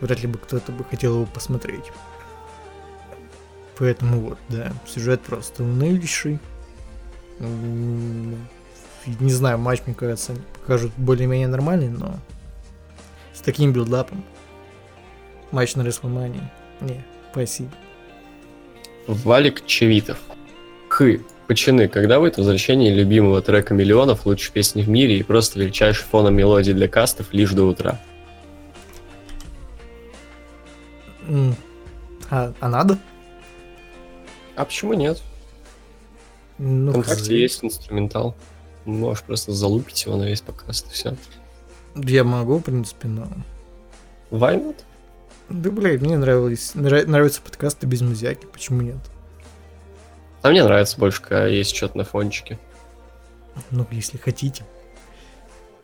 [SPEAKER 4] вряд ли бы кто-то бы хотел его посмотреть. Поэтому вот, да, сюжет просто унылейший. Не знаю, матч, мне кажется, покажут более-менее нормальный, но с таким build-up ом. Матч на Рестлмании. Не, спасибо.
[SPEAKER 3] Валик Чевитов. Хы, почины, когда будет возвращение любимого трека миллионов, лучшей песни в мире и просто величайшей фоном мелодии для кастов лишь до утра?
[SPEAKER 4] А, а надо?
[SPEAKER 3] А почему нет?
[SPEAKER 4] Ну.
[SPEAKER 3] ВКонтакте есть инструментал. Можешь просто залупить его на весь покаст, и все.
[SPEAKER 4] Я могу, в принципе, но...
[SPEAKER 3] Why not?
[SPEAKER 4] Да, блядь, мне нравились, нрав- нравятся подкасты без музяки, почему нет?
[SPEAKER 3] А мне нравится больше, когда есть что-то на фончике.
[SPEAKER 4] Ну, если хотите.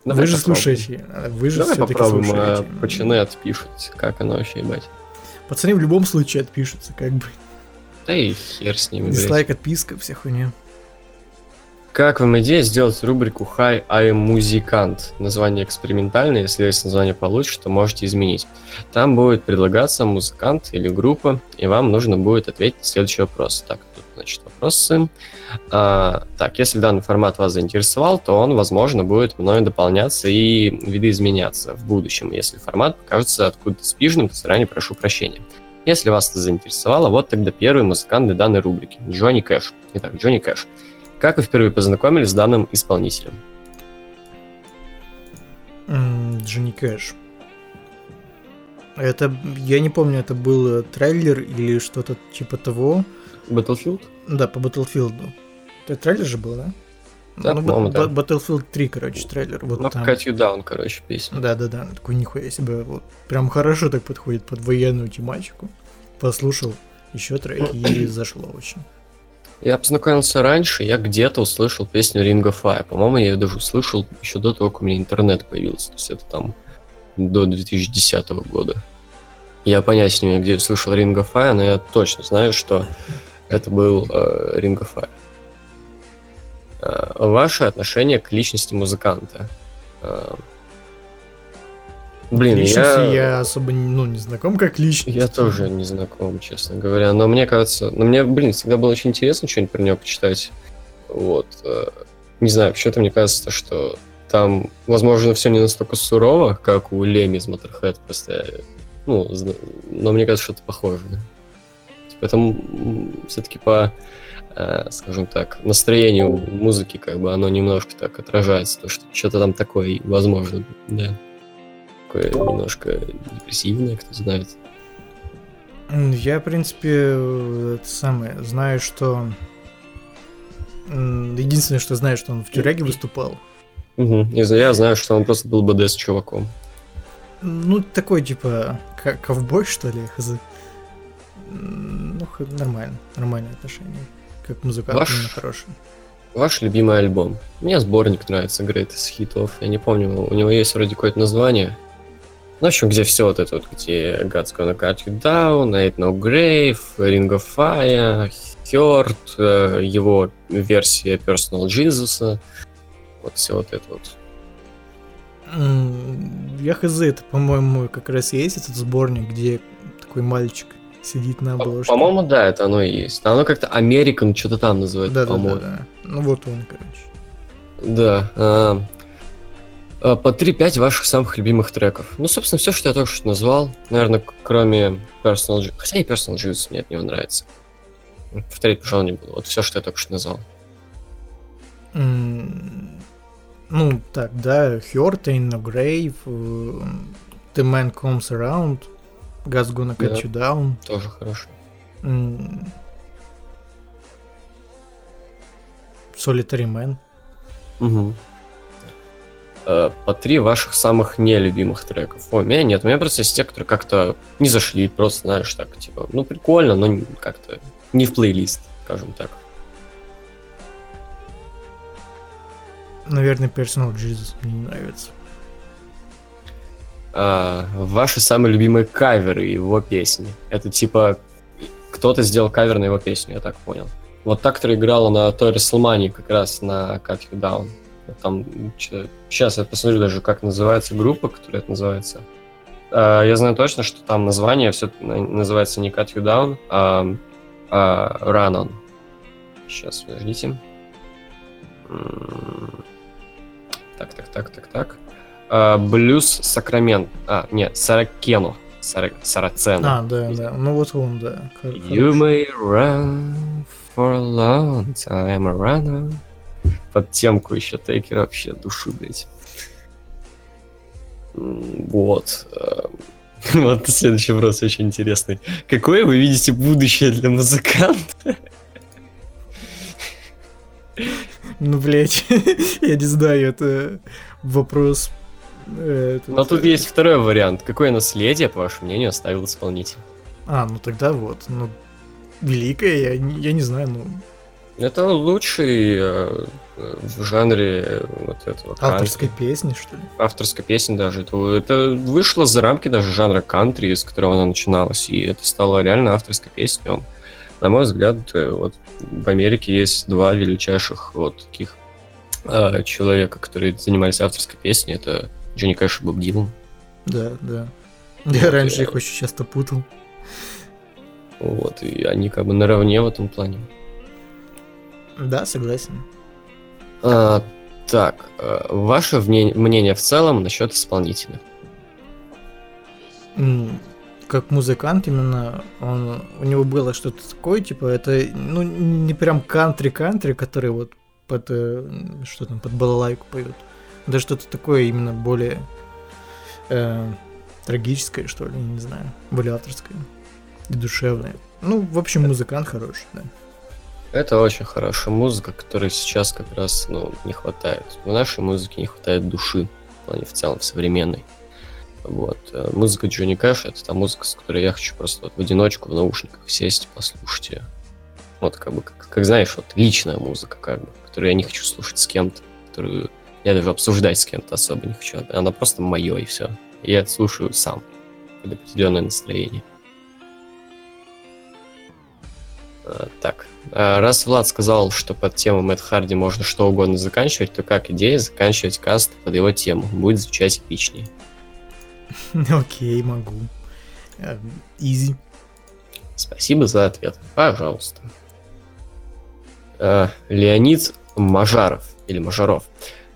[SPEAKER 3] Давай
[SPEAKER 4] вы же
[SPEAKER 3] попробуем.
[SPEAKER 4] слушаете, а вы же
[SPEAKER 3] Давай попробуем, а
[SPEAKER 4] слушаете.
[SPEAKER 3] почины отпишут, как оно вообще, ебать.
[SPEAKER 4] Пацаны в любом случае отпишутся, как бы.
[SPEAKER 3] Да и хер с ними, блядь.
[SPEAKER 4] Дизлайк, отписка, вся хуйня.
[SPEAKER 3] Как вам идея сделать рубрику Hi, I am музыкант? Название экспериментальное, если есть название получше, то можете изменить. Там будет предлагаться музыкант или группа, и вам нужно будет ответить на следующий вопрос. Так, тут, значит, вопросы. А, так, если данный формат вас заинтересовал, то он, возможно, будет мною дополняться и видоизменяться в будущем. Если формат покажется откуда-то спижным, то заранее прошу прощения. Если вас это заинтересовало, вот тогда первый музыкант для данной рубрики – Джонни Кэш. Итак, Джонни Кэш. Как вы впервые познакомились с данным исполнителем?
[SPEAKER 4] Джонни Кэш. Это, я не помню, это был э, трейлер или что-то типа того.
[SPEAKER 3] Battlefield?
[SPEAKER 4] Да, по Battlefield. Это трейлер же был, да?
[SPEAKER 3] Да,
[SPEAKER 4] ну, Ба-
[SPEAKER 3] да.
[SPEAKER 4] Battlefield 3, короче, трейлер. Вот
[SPEAKER 3] Ну,
[SPEAKER 4] там.
[SPEAKER 3] Cut You Down, короче, песня.
[SPEAKER 4] Да-да-да, такой нихуя себе, вот прям хорошо так подходит под военную тематику. Послушал еще треки и зашло очень.
[SPEAKER 3] Я познакомился раньше, я где-то услышал песню Ring of Fire. По-моему, я ее даже услышал еще до того, как у меня интернет появился. То есть это там до 2010 года. Я понятия не имею, где я слышал Ring of Fire, но я точно знаю, что это был э, Ring of Fire. Э, ваше отношение к личности музыканта? Э, блин,
[SPEAKER 4] Личности
[SPEAKER 3] я...
[SPEAKER 4] я особо ну, не знаком как личность.
[SPEAKER 3] Я тоже не знаком, честно говоря. Но мне кажется, но мне, блин, всегда было очень интересно что-нибудь про него почитать. Вот. э, Не знаю, почему-то мне кажется, что там, возможно, все не настолько сурово, как у Леми из Motorhead, просто, ну, но мне кажется, что-то похоже. Поэтому все-таки по, э, скажем так, настроению музыки, как бы, оно немножко так отражается, то, что что-то там такое, возможно, да. Такое немножко депрессивное, кто знает.
[SPEAKER 4] Я, в принципе, э, это самое, знаю, что... Единственное, что знаю, что он в тюряге выступал.
[SPEAKER 3] Угу. И за- я знаю, что он просто был БД с чуваком.
[SPEAKER 4] Ну, такой, типа, ко- ковбой, что ли, хз. Ну, нормально, нормальное отношение. Как музыкант,
[SPEAKER 3] Ваш-
[SPEAKER 4] хороший.
[SPEAKER 3] Ваш любимый альбом? Мне сборник нравится, Greatest Хитов. Я не помню, у него есть вроде какое-то название. Ну, в общем, где все вот это вот, где God's Gonna Cut You Down, Ain't No Grave, Ring of Fire, Hurt, э, его версия Personal Jesus. Вот все вот это вот.
[SPEAKER 4] Я хз, это, по-моему, как раз есть этот сборник, где такой мальчик сидит на обложке.
[SPEAKER 3] По-моему, да, это оно и есть. Оно как-то American что-то там называют,
[SPEAKER 4] да, да, да,
[SPEAKER 3] по-моему.
[SPEAKER 4] да. Ну вот он, короче.
[SPEAKER 3] Да. А, По 3-5 ваших самых любимых треков. Ну, собственно, все, что я только что назвал. Наверное, кроме Personal Juice. Хотя и Personal Juice мне от него нравится. Повторить, пожалуй, не буду. Вот все, что я только что назвал.
[SPEAKER 4] М, Ну, так, да, Hurt, Ain't No Grave, э, The Man Comes Around, God's Gonna Cut
[SPEAKER 3] Да.
[SPEAKER 4] You Down.
[SPEAKER 3] Тоже хорошо.
[SPEAKER 4] м, Solitary Man.
[SPEAKER 3] Мгм. Э, По три ваших самых нелюбимых треков. О, у меня нет. У меня просто есть те, которые как-то не зашли. Просто, знаешь, так, типа, ну, прикольно, но как-то не в плейлист, скажем так.
[SPEAKER 4] Наверное, Personal Jesus мне не нравится.
[SPEAKER 3] А, ваши самые любимые каверы его песни. Это типа кто-то сделал кавер на его песню, я так понял. Вот та, которая играла на той Расселмании, как раз на Cut You Down. Там, сейчас я посмотрю даже, как называется группа, которая это называется. А, я знаю точно, что там название все называется не Cut You Down, а, а Run On. Сейчас, подождите. Так, так, так, так, так. А, Блюз Сакрамент. А, нет, Саракену. Сара- Сарацену.
[SPEAKER 4] А, да, да. Ну вот он, да.
[SPEAKER 3] You may run for a long time, a runner. Под темку еще тейкер вообще душу, блядь. Вот. э, *laughs* Вот следующий вопрос очень интересный. Какое вы видите будущее для музыканта?
[SPEAKER 4] Ну, блядь, *laughs* я не знаю, это вопрос... э, этот,
[SPEAKER 3] Но тут
[SPEAKER 4] э,
[SPEAKER 3] есть второй вариант. Какое наследие, по вашему мнению, оставил исполнитель?
[SPEAKER 4] А, ну тогда вот, ну, великое, я, не- я не знаю, ну,
[SPEAKER 3] Это лучший э, в жанре э, вот этого кантри.
[SPEAKER 4] авторской песни, что ли?
[SPEAKER 3] авторской песни даже. Это, это вышло за рамки даже жанра кантри, с которого она начиналась, и это стало реально авторской песней. Он, на мой взгляд, э, вот в Америке есть два величайших вот таких э, человека, которые занимались авторской песней. Это Джонни Кэш и Боб Дилан.
[SPEAKER 4] Да, да.
[SPEAKER 3] Вот,
[SPEAKER 4] Я раньше
[SPEAKER 3] я-
[SPEAKER 4] их очень часто путал.
[SPEAKER 3] Вот, и они как бы наравне в этом плане.
[SPEAKER 4] Да, согласен.
[SPEAKER 3] А, так, э, ваше мнение в целом насчет исполнителя?
[SPEAKER 4] Как музыкант именно, он, у него было что-то такое, типа, это, ну, не прям кантри-кантри, который вот под, э, что там, под балалайку поет. Да что-то такое именно более э, трагическое, что ли, не знаю, более авторское и душевное. Ну, в общем, музыкант хороший, да.
[SPEAKER 3] Это очень хорошая музыка, которой сейчас как раз ну, не хватает. В нашей музыке не хватает души, в плане в целом, современной. Вот. Э, Музыка Джонни Кэша — это та музыка, с которой я хочу просто вот в одиночку в наушниках сесть, послушать ее. Вот как бы, как, как знаешь, вот личная музыка, как бы, которую я не хочу слушать с кем-то, которую я даже обсуждать с кем-то особо не хочу. Она просто мое, и все. Я слушаю сам, под определенное настроение. Так, а, раз Влад сказал, что под тему Мэтт Харди можно что угодно заканчивать, то как идея заканчивать каст под его тему? Будет звучать эпичнее. *laughs*
[SPEAKER 4] Окей, могу. Э, Изи.
[SPEAKER 3] Спасибо за ответ. Пожалуйста. А, Леонид Мажаров или Мажаров.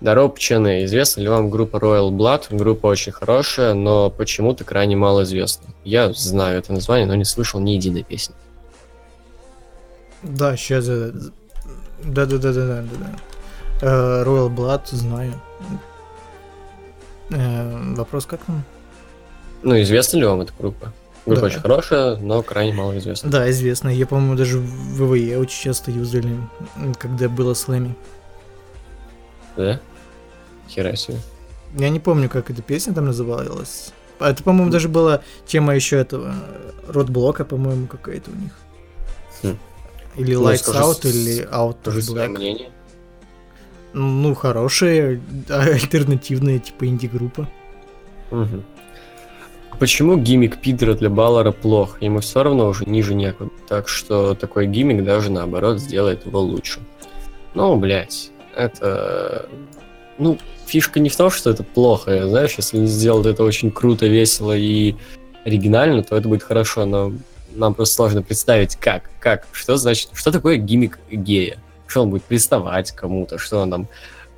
[SPEAKER 3] Здорово, пацаны. Известна ли вам группа Royal Blood? Группа очень хорошая, но почему-то крайне мало известна. Я знаю это название, но не слышал ни единой песни.
[SPEAKER 4] Да, сейчас... Да-да-да-да-да-да. Э, Royal Blood, знаю. Э, Вопрос как там?
[SPEAKER 3] Ну, известна ли вам эта группа? Группа
[SPEAKER 4] Да.
[SPEAKER 3] очень хорошая, но крайне мало известна.
[SPEAKER 4] Да, известно. Я, по-моему, даже в ВВЕ очень часто юзали, когда было слэми.
[SPEAKER 3] Да? Хера себе.
[SPEAKER 4] Я не помню, как эта песня там называлась. А Это, по-моему, даже была тема еще этого э, ротблока, по-моему, какая-то у них.
[SPEAKER 3] Хм.
[SPEAKER 4] Или
[SPEAKER 3] Ну,
[SPEAKER 4] Lights
[SPEAKER 3] скажи
[SPEAKER 4] Out, или Out of Black.
[SPEAKER 3] мнение.
[SPEAKER 4] Ну, хорошая, а, альтернативная, типа инди-группа.
[SPEAKER 3] Мгм. Почему гиммик Питера для Баллара плох? Ему все равно уже ниже некуда. Так что такой гиммик даже наоборот сделает его лучше. Ну, блядь, это... Ну, фишка не в том, что это плохо. Знаешь, если они сделают это очень круто, весело и оригинально, то это будет хорошо, но нам просто сложно представить, как, как, что значит, что такое гиммик гея? Что он будет приставать кому-то, что он там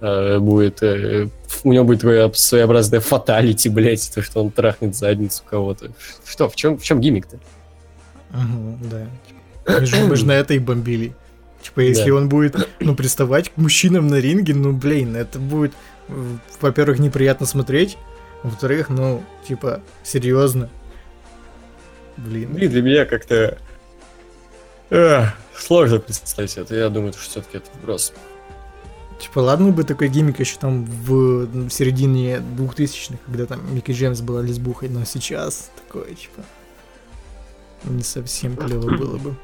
[SPEAKER 3] э, будет, э, у него будет такое своеобразное фаталити, блядь, то, что он трахнет задницу кого-то. Что, в чем, в чем гиммик-то?
[SPEAKER 4] Ага, да. Мы же, мы же на это и бомбили. Типа, если
[SPEAKER 3] Да.
[SPEAKER 4] он будет, ну, приставать к мужчинам на ринге, ну, блин, это будет, м, во-первых, неприятно смотреть, во-вторых, ну, типа, серьезно. Блин.
[SPEAKER 3] Блин, для меня как-то эх, сложно представить это. Я думаю, что все-таки это вброс.
[SPEAKER 4] Типа, ладно бы такой гиммик еще там в, в середине 2000-х, когда там Микки Джеймс была лесбухой, но сейчас такое, типа, не совсем клево было бы.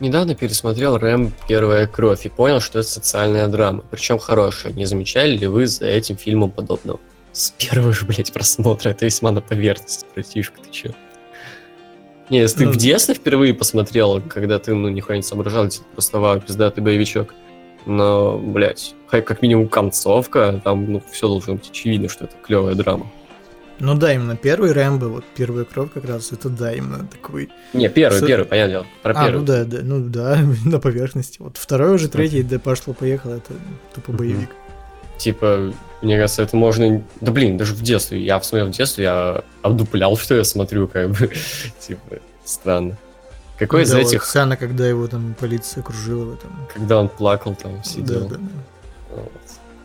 [SPEAKER 3] Недавно пересмотрел Рэм «Первая кровь» и понял, что это социальная драма, причем хорошая. Не замечали ли вы за этим фильмом подобного? С первого же, блядь, просмотра. Это весьма на поверхности, братишка, ты чё? Не, если ты
[SPEAKER 4] Ну,
[SPEAKER 3] в детстве впервые посмотрел, когда ты, ну, нихуя не соображал, тебе просто вау, пиздатый боевичок. Но, блядь, как минимум концовка, там, ну, все должно быть очевидно, что это клевая драма.
[SPEAKER 4] Ну да, именно первый Рэмбо, вот первая кровь как раз, это да, именно такой
[SPEAKER 3] Не, первый,
[SPEAKER 4] С-
[SPEAKER 3] первый, понятное дело. Про
[SPEAKER 4] А,
[SPEAKER 3] первый.
[SPEAKER 4] ну да, да, ну да, *laughs* на поверхности. Вот второй уже, третий, да пошло-поехало, это тупо боевик.
[SPEAKER 3] Типа, мне кажется, это можно... Да блин, даже в детстве. Я посмотрел в детстве, я обдуплял, *laughs* что я смотрю, как бы. *laughs* Типа, странно. Какой из
[SPEAKER 4] Да, вот
[SPEAKER 3] этих,
[SPEAKER 4] сцена, когда его там полиция окружила в этом.
[SPEAKER 3] когда он плакал там,
[SPEAKER 4] Да,
[SPEAKER 3] сидел?
[SPEAKER 4] да, да.
[SPEAKER 3] Вот.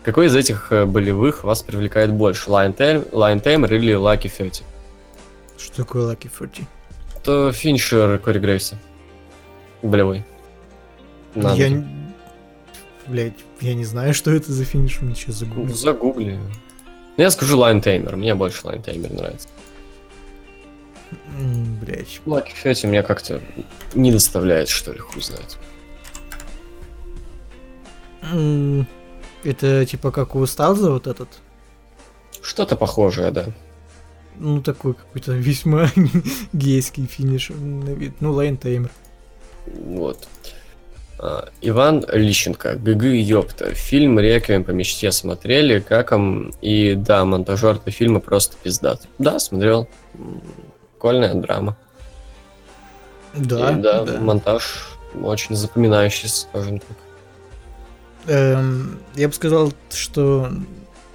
[SPEAKER 3] Какой из этих э, болевых вас привлекает больше? Lion, Tamer, Lion Tamer или Lucky 30?
[SPEAKER 4] Что такое Lucky 30?
[SPEAKER 3] Это финишер Кори Грейвса. Болевой. Надо.
[SPEAKER 4] Я... Блять, я не знаю, *laughs* что это за финиш,
[SPEAKER 3] Ну,
[SPEAKER 4] загуглил.
[SPEAKER 3] Загугли. Ну, я скажу Tamer. Мне больше Tamer нравится.
[SPEAKER 4] Блять.
[SPEAKER 3] Lucky 30 меня как-то не доставляет, что ли, хуй знает.
[SPEAKER 4] Это типа как у Стайлза вот этот?
[SPEAKER 3] Что-то похожее, да.
[SPEAKER 4] Ну, такой какой-то весьма *laughs* гейский финиш на вид. Ну, Lion Tamer.
[SPEAKER 3] Вот. А, Иван Лищенко, ГГ Ёпта. Фильм «Реквием по мечте» смотрели, как он? И да, монтажер этого фильма просто пиздат. Да, смотрел. М, Прикольная драма.
[SPEAKER 4] Да,
[SPEAKER 3] И да,
[SPEAKER 4] да.
[SPEAKER 3] монтаж очень запоминающийся, скажем так.
[SPEAKER 4] Эм, я бы сказал, что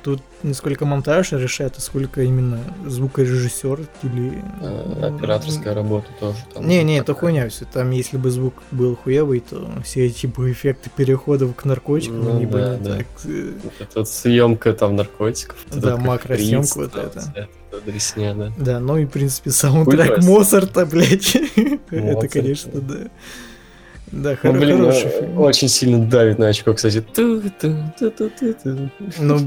[SPEAKER 4] тут не сколько монтаж решает, а сколько именно звукорежиссер или...
[SPEAKER 3] А, Операторская работа тоже там.
[SPEAKER 4] Не, не, это
[SPEAKER 3] такая.
[SPEAKER 4] хуйня все. Там, если бы звук был хуевый, то все эти бы эффекты переходов к наркотикам,
[SPEAKER 3] Ну
[SPEAKER 4] они бы
[SPEAKER 3] да,
[SPEAKER 4] не
[SPEAKER 3] да.
[SPEAKER 4] так... э,
[SPEAKER 3] Вот съемка там наркотиков.
[SPEAKER 4] Да,
[SPEAKER 3] это
[SPEAKER 4] макросъемка вот
[SPEAKER 3] там,
[SPEAKER 4] это.
[SPEAKER 3] дресня, да.
[SPEAKER 4] Да, ну и, в принципе, саундтрек. Моцарта, блядь. *laughs* Это, конечно,
[SPEAKER 3] да.
[SPEAKER 4] Да. Да,
[SPEAKER 3] Ну, блин,
[SPEAKER 4] хороший фильм.
[SPEAKER 3] очень сильно давит на очко, кстати.
[SPEAKER 4] Ну,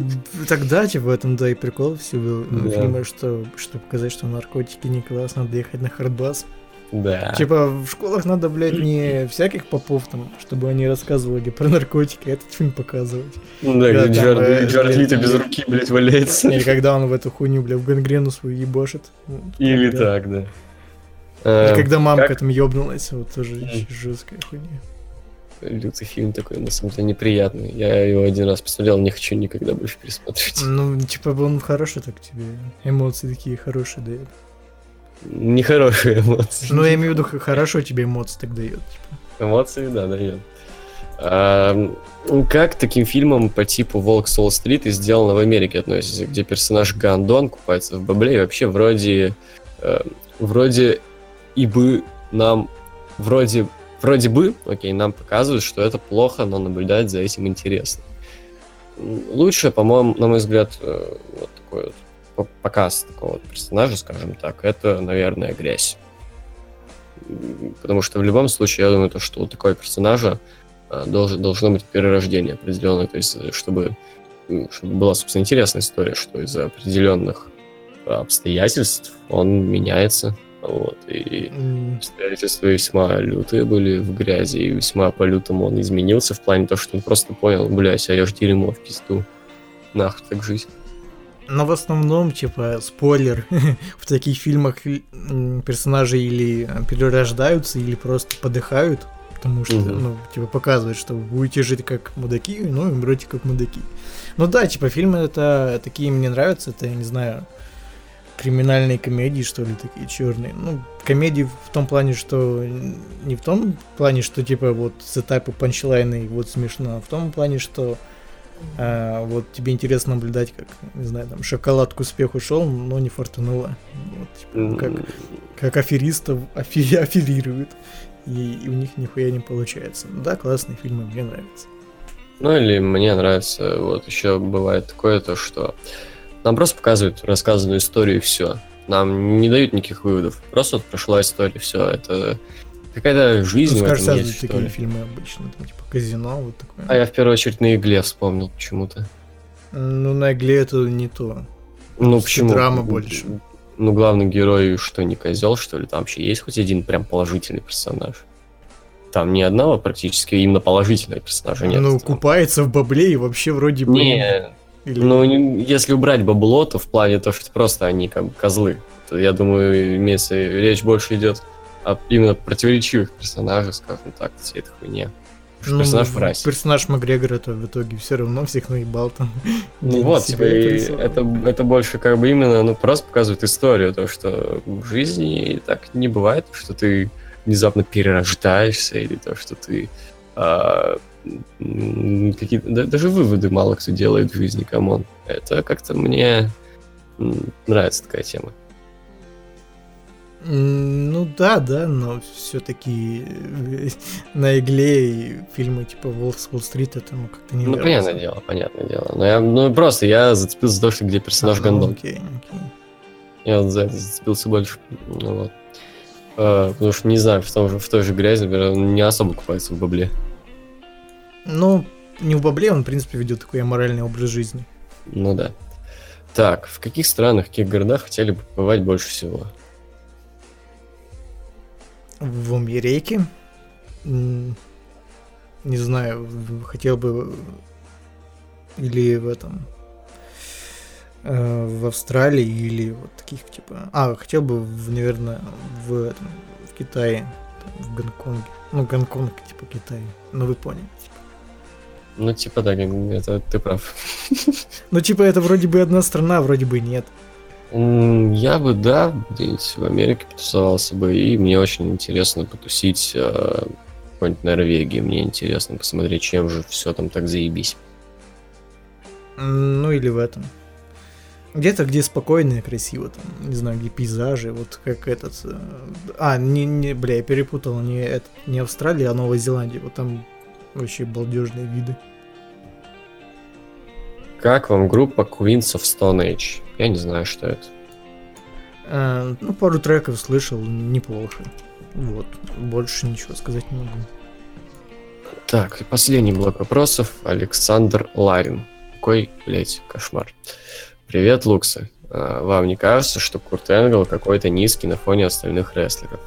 [SPEAKER 4] тогда, типа, в этом, да, и прикол всего ну,
[SPEAKER 3] Да.
[SPEAKER 4] фильма, что, чтобы показать, что наркотики не класс, надо ехать на хардбас.
[SPEAKER 3] Да.
[SPEAKER 4] Типа, в школах надо, блядь, не всяких попов там, чтобы они рассказывали про наркотики, а этот фильм показывать.
[SPEAKER 3] Ну да,
[SPEAKER 4] Да,
[SPEAKER 3] где
[SPEAKER 4] там,
[SPEAKER 3] Джаред,
[SPEAKER 4] э, блядь,
[SPEAKER 3] Лито без руки, блядь, валяется.
[SPEAKER 4] Или когда он в эту хуйню, бля, в гангрену свою ебошит.
[SPEAKER 3] Или
[SPEAKER 4] когда-
[SPEAKER 3] так, да. Э,
[SPEAKER 4] когда мамка
[SPEAKER 3] как-
[SPEAKER 4] там ёбнулась, вот тоже
[SPEAKER 3] Мгм.
[SPEAKER 4] жесткая хуйня.
[SPEAKER 3] Лютый фильм такой, на самом деле, неприятный. Я его один раз посмотрел, не хочу никогда больше пересмотреть.
[SPEAKER 4] Ну, типа, он хороший так тебе, эмоции такие хорошие дает.
[SPEAKER 3] Нехорошие эмоции.
[SPEAKER 4] Ну, я имею в виду, хорошо тебе эмоции так дает. Типа.
[SPEAKER 3] Эмоции, да, дает. А, как таким фильмам по типу Волк Солл Стрит и сделано в Америке относится, где персонаж Гандон купается в бабле и вообще вроде э, вроде и бы нам вроде вроде бы, окей, нам показывают, что это плохо, но наблюдать за этим интересно. Лучше, по-моему, на мой взгляд, э, вот такой вот по- показ такого персонажа, скажем так, это, наверное, грязь. Потому что в любом случае, я думаю, то, что у такого персонажа э, должен, должно быть перерождение определенное, то есть, э, чтобы, чтобы была, собственно, интересная история, что из-за определенных обстоятельств он меняется, вот, и
[SPEAKER 4] М,
[SPEAKER 3] обстоятельства весьма лютые были в грязи, и весьма по-лютому он изменился в плане того, что он просто понял, блядь, а я ж дерьмо в пизду. Нахуй так жить.
[SPEAKER 4] Но в основном, типа, спойлер, *laughs* в таких фильмах персонажи или перерождаются, или просто подыхают, потому что,
[SPEAKER 3] Мгм.
[SPEAKER 4] ну, типа, показывают, что вы будете жить как мудаки, ну, и умрете как мудаки. Ну да, типа, фильмы это такие мне нравятся, это, я не знаю, криминальные комедии, что ли, такие черные. Ну, комедии в том плане, что не в том плане, что типа вот сетапы панчлайны, вот смешно, а в том плане, что а, вот тебе интересно наблюдать, как, не знаю, там, шоколад к успеху шел, но не фортануло. Вот, типа, как, как аферистов афи- аферируют. и, и у них нихуя не получается. Да, классные фильмы, мне нравятся.
[SPEAKER 3] Ну или мне нравится, вот еще бывает такое то, что нам просто показывают рассказанную историю и все. Нам не дают никаких выводов. Просто вот прошла история, все. Это какая-то жизнь
[SPEAKER 4] Ну, скажешь,
[SPEAKER 3] есть,
[SPEAKER 4] такие
[SPEAKER 3] ли.
[SPEAKER 4] фильмы обычно, там, типа казино, вот такое.
[SPEAKER 3] А я в первую очередь на игле вспомнил почему-то.
[SPEAKER 4] Ну, на игле это не то.
[SPEAKER 3] Ну почему?
[SPEAKER 4] драма больше.
[SPEAKER 3] Ну, главный герой что, не козел, что ли? Там вообще есть хоть один прям положительный персонаж? Там ни одного практически именно положительного персонажа нет.
[SPEAKER 4] ну,
[SPEAKER 3] Там-
[SPEAKER 4] купается в бабле и вообще вроде бы...
[SPEAKER 3] Не,
[SPEAKER 4] Или-
[SPEAKER 3] ну, если убрать бабло, то в плане то, что просто они как бы козлы. То, я думаю, имеется речь больше идет о именно противоречивых персонажах, скажем так, всей этой хуйне.
[SPEAKER 4] Ну,
[SPEAKER 3] персонаж в расе.
[SPEAKER 4] персонаж Макгрегора-то в итоге все равно всех наебал там.
[SPEAKER 3] Ну вот, типа, это, это больше как бы именно, ну, просто показывает историю, то, что в жизни так не бывает, что ты внезапно перерождаешься, или то, что ты а, да- даже выводы мало кто делает в жизни, come on. Это как-то мне нравится такая тема.
[SPEAKER 4] Ну да, да, но все-таки *laughs* на игле и фильмы типа Волк с Уолл-стрит этому как-то не
[SPEAKER 3] Ну, понятное дело, понятное дело. Но я, ну, просто я зацепился за то, что где персонаж
[SPEAKER 4] А,
[SPEAKER 3] гондон.
[SPEAKER 4] Окей, окей.
[SPEAKER 3] Я вот за это зацепился больше. Ну, вот. А, потому что, не знаю, в, том же, в той же грязи, например, не особо купается в бабле.
[SPEAKER 4] Ну, не в бабле, он, в принципе, ведет такой аморальный образ жизни.
[SPEAKER 3] Ну да. Так, в каких странах, в каких городах хотели бы побывать больше всего?
[SPEAKER 4] В Америке. м, Не знаю, хотел бы или в этом э, в Австралии или вот таких типа. А, хотел бы, в, наверное, в, этом, в Китае, там, в Гонконге. Ну, Гонконг, типа Китай. Ну, вы поняли.
[SPEAKER 3] Ну, типа, да, это ты прав. *laughs*
[SPEAKER 4] Ну, типа, это вроде бы одна страна, вроде бы нет.
[SPEAKER 3] Я бы, да, в Америке потусовался бы, и мне очень интересно потусить э, в какой-нибудь Норвегии. Мне интересно посмотреть, чем же все там так заебись.
[SPEAKER 4] Ну, или в этом. Где-то, где спокойно и красиво, там, не знаю, где пейзажи, вот как этот... э, А, не, не, бля, я перепутал, не, это, не Австралия, а Новая Зеландия, вот там вообще балдежные виды.
[SPEAKER 3] Как вам группа Queens of Stone Age? Я не знаю, что это.
[SPEAKER 4] Э, ну, пару треков слышал, неплохо. Вот, больше ничего сказать не могу.
[SPEAKER 3] Так, и последний блок вопросов. Александр Ларин. Какой, блять, кошмар. Привет, Луксы. А, Вам не кажется, что Курт Энгл какой-то низкий на фоне остальных рестлеров?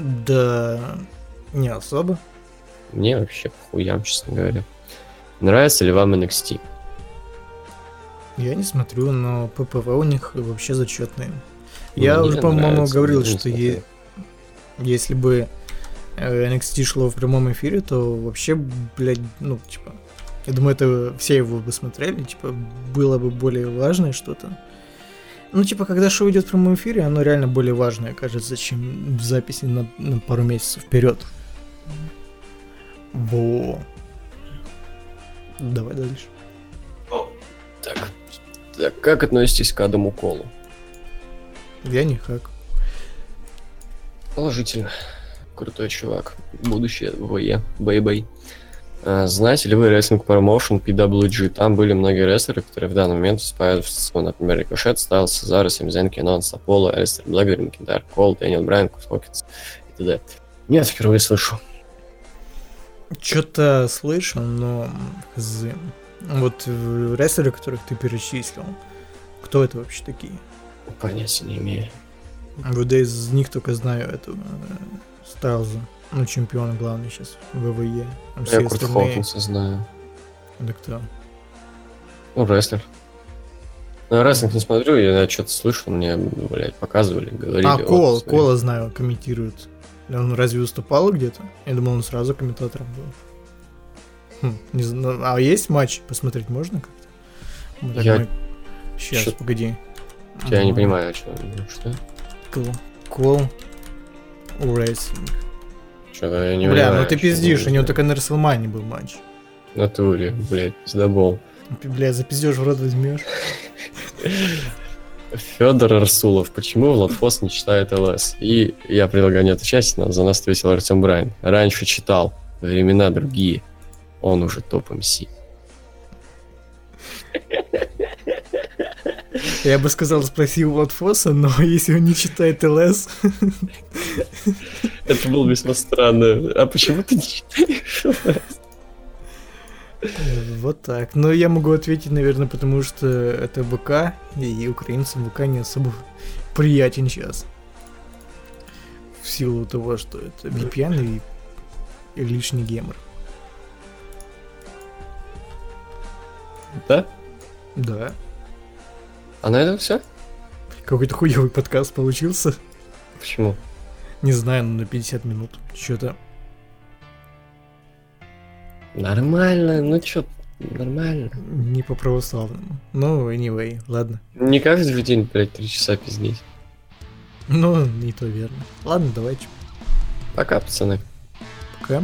[SPEAKER 4] Да, не особо.
[SPEAKER 3] Мне вообще похуям, честно говоря. Нравится ли вам NXT?
[SPEAKER 4] Я не смотрю, но ППВ у них вообще зачетные.
[SPEAKER 3] Ну,
[SPEAKER 4] Я уже, по-моему, говорил, что е- если бы э, NXT шло в прямом эфире, то вообще, блядь, ну, типа, я думаю, это все его бы смотрели, типа, было бы более важное что-то. Ну, типа, когда шоу идет в прямом эфире, оно реально более важное, кажется, чем в записи на, на пару месяцев вперед. Во. Давай дальше.
[SPEAKER 3] Так. так, как относитесь к Адаму Колу?
[SPEAKER 4] Я никак.
[SPEAKER 3] Положительно. Крутой чувак. Будущее WWE. Bay Bay. А, Знаете ли вы рестлинг промоушен PWG? Там были многие рестлеры, которые в данный момент выступают в ССО. Например, Рикошет, Стайлз, Сезаро, Сэми Зейн, Кевин Оуэнс, Аполло, Элистер Блэкбери, Макентайр, Кол, Дэниел Брайан, Хокинс и т.д. Нет, впервые слышу.
[SPEAKER 4] Что-то слышал, но хз. Вот э, рестлеры, которых ты перечислил, кто это вообще такие?
[SPEAKER 3] Понятия не имею.
[SPEAKER 4] Вот я из них только знаю этого э, Стайлза, ну, чемпиона главный сейчас в ВВЕ. А все
[SPEAKER 3] Я Курт
[SPEAKER 4] остальные-
[SPEAKER 3] Хокинса знаю.
[SPEAKER 4] Да кто?
[SPEAKER 3] Ну, рестлер. Ну, я рестлинг не смотрю, я что-то слышал, мне, блядь, показывали, говорили.
[SPEAKER 4] А,
[SPEAKER 3] вот,
[SPEAKER 4] Кол,
[SPEAKER 3] смотри.
[SPEAKER 4] Кола знаю, комментирует. Он разве выступал где-то? Я думал, он сразу комментатором был. Хм, не знаю. А есть матч? Посмотреть можно как-то? Вот так
[SPEAKER 3] Я
[SPEAKER 4] мы- Сейчас,
[SPEAKER 3] чё-
[SPEAKER 4] погоди.
[SPEAKER 3] Я не
[SPEAKER 4] Ага.
[SPEAKER 3] понимаю, о чем. Что?
[SPEAKER 4] Кол. Кол. Рейсинг.
[SPEAKER 3] Что-то я не
[SPEAKER 4] Бля,
[SPEAKER 3] понимаю,
[SPEAKER 4] ну ты пиздишь, у него только на Расселмане был матч.
[SPEAKER 3] В натуре, блядь, пиздобол.
[SPEAKER 4] Бля, запиздешь, в рот возьмешь.
[SPEAKER 3] Федор Арсулов. Почему Владфос не читает ЛС? И я предлагаю не отвечать, но за нас ответил Артем Брайан. Раньше читал, времена другие. Он уже топ МС.
[SPEAKER 4] Я бы сказал, спросил Владфоса, но *laughs* если он не читает ЛС...
[SPEAKER 3] Это было весьма странно. А почему ты не читаешь ЛС?
[SPEAKER 4] Вот так. Но я могу ответить, наверное, потому что это ВК, и украинцам ВК не особо приятен сейчас. В силу того, что это VPN и, и лишний гемор.
[SPEAKER 3] Да?
[SPEAKER 4] Да.
[SPEAKER 3] А на этом все?
[SPEAKER 4] Какой-то хуёвый подкаст получился.
[SPEAKER 3] Почему?
[SPEAKER 4] Не знаю, ну на 50 минут. Что-то
[SPEAKER 3] Нормально, ну чё, нормально.
[SPEAKER 4] не по православному. Ну, anyway, ладно.
[SPEAKER 3] Не каждый день, блядь, три часа пиздеть.
[SPEAKER 4] Ну, не то верно. Ладно, давайте.
[SPEAKER 3] Пока, пацаны.
[SPEAKER 4] Пока.